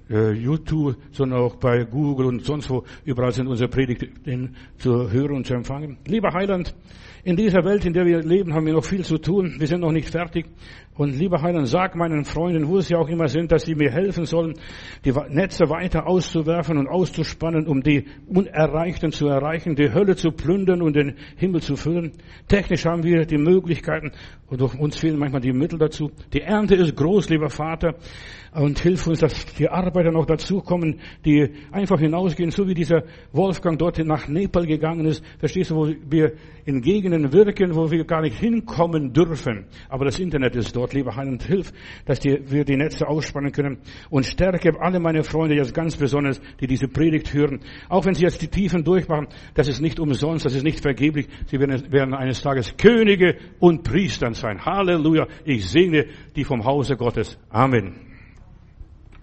äh, YouTube, sondern auch bei Google und sonst wo. Überall sind unsere Predigten zu hören und zu empfangen. Lieber Heiland, in dieser Welt, in der wir leben, haben wir noch viel zu tun. Wir sind noch nicht fertig. Und lieber Heiland, sag meinen Freunden, wo sie auch immer sind, dass sie mir helfen sollen, die Netze weiter auszuwerfen und auszuspannen, um die Unerreichten zu erreichen, die Hölle zu plündern und den Himmel zu füllen. Technisch haben wir die Möglichkeiten und uns fehlen manchmal die Mittel dazu. Die Ernte ist groß, lieber Vater, und hilf uns, dass die Arbeiter noch dazukommen, die einfach hinausgehen, so wie dieser Wolfgang dort nach Nepal gegangen ist. Verstehst du, wo wir in Gegenden wirken, wo wir gar nicht hinkommen dürfen. Aber das Internet ist dort, lieber Heiland, hilf, dass die, wir die Netze ausspannen können und stärke alle meine Freunde jetzt ganz besonders, die diese Predigt hören. Auch wenn sie jetzt die Tiefen durchmachen, das ist nicht umsonst, das ist nicht vergeblich. Sie werden, werden eines Tages Könige und Priestern sein. Halleluja. Ich segne die vom Hause Gottes. Amen.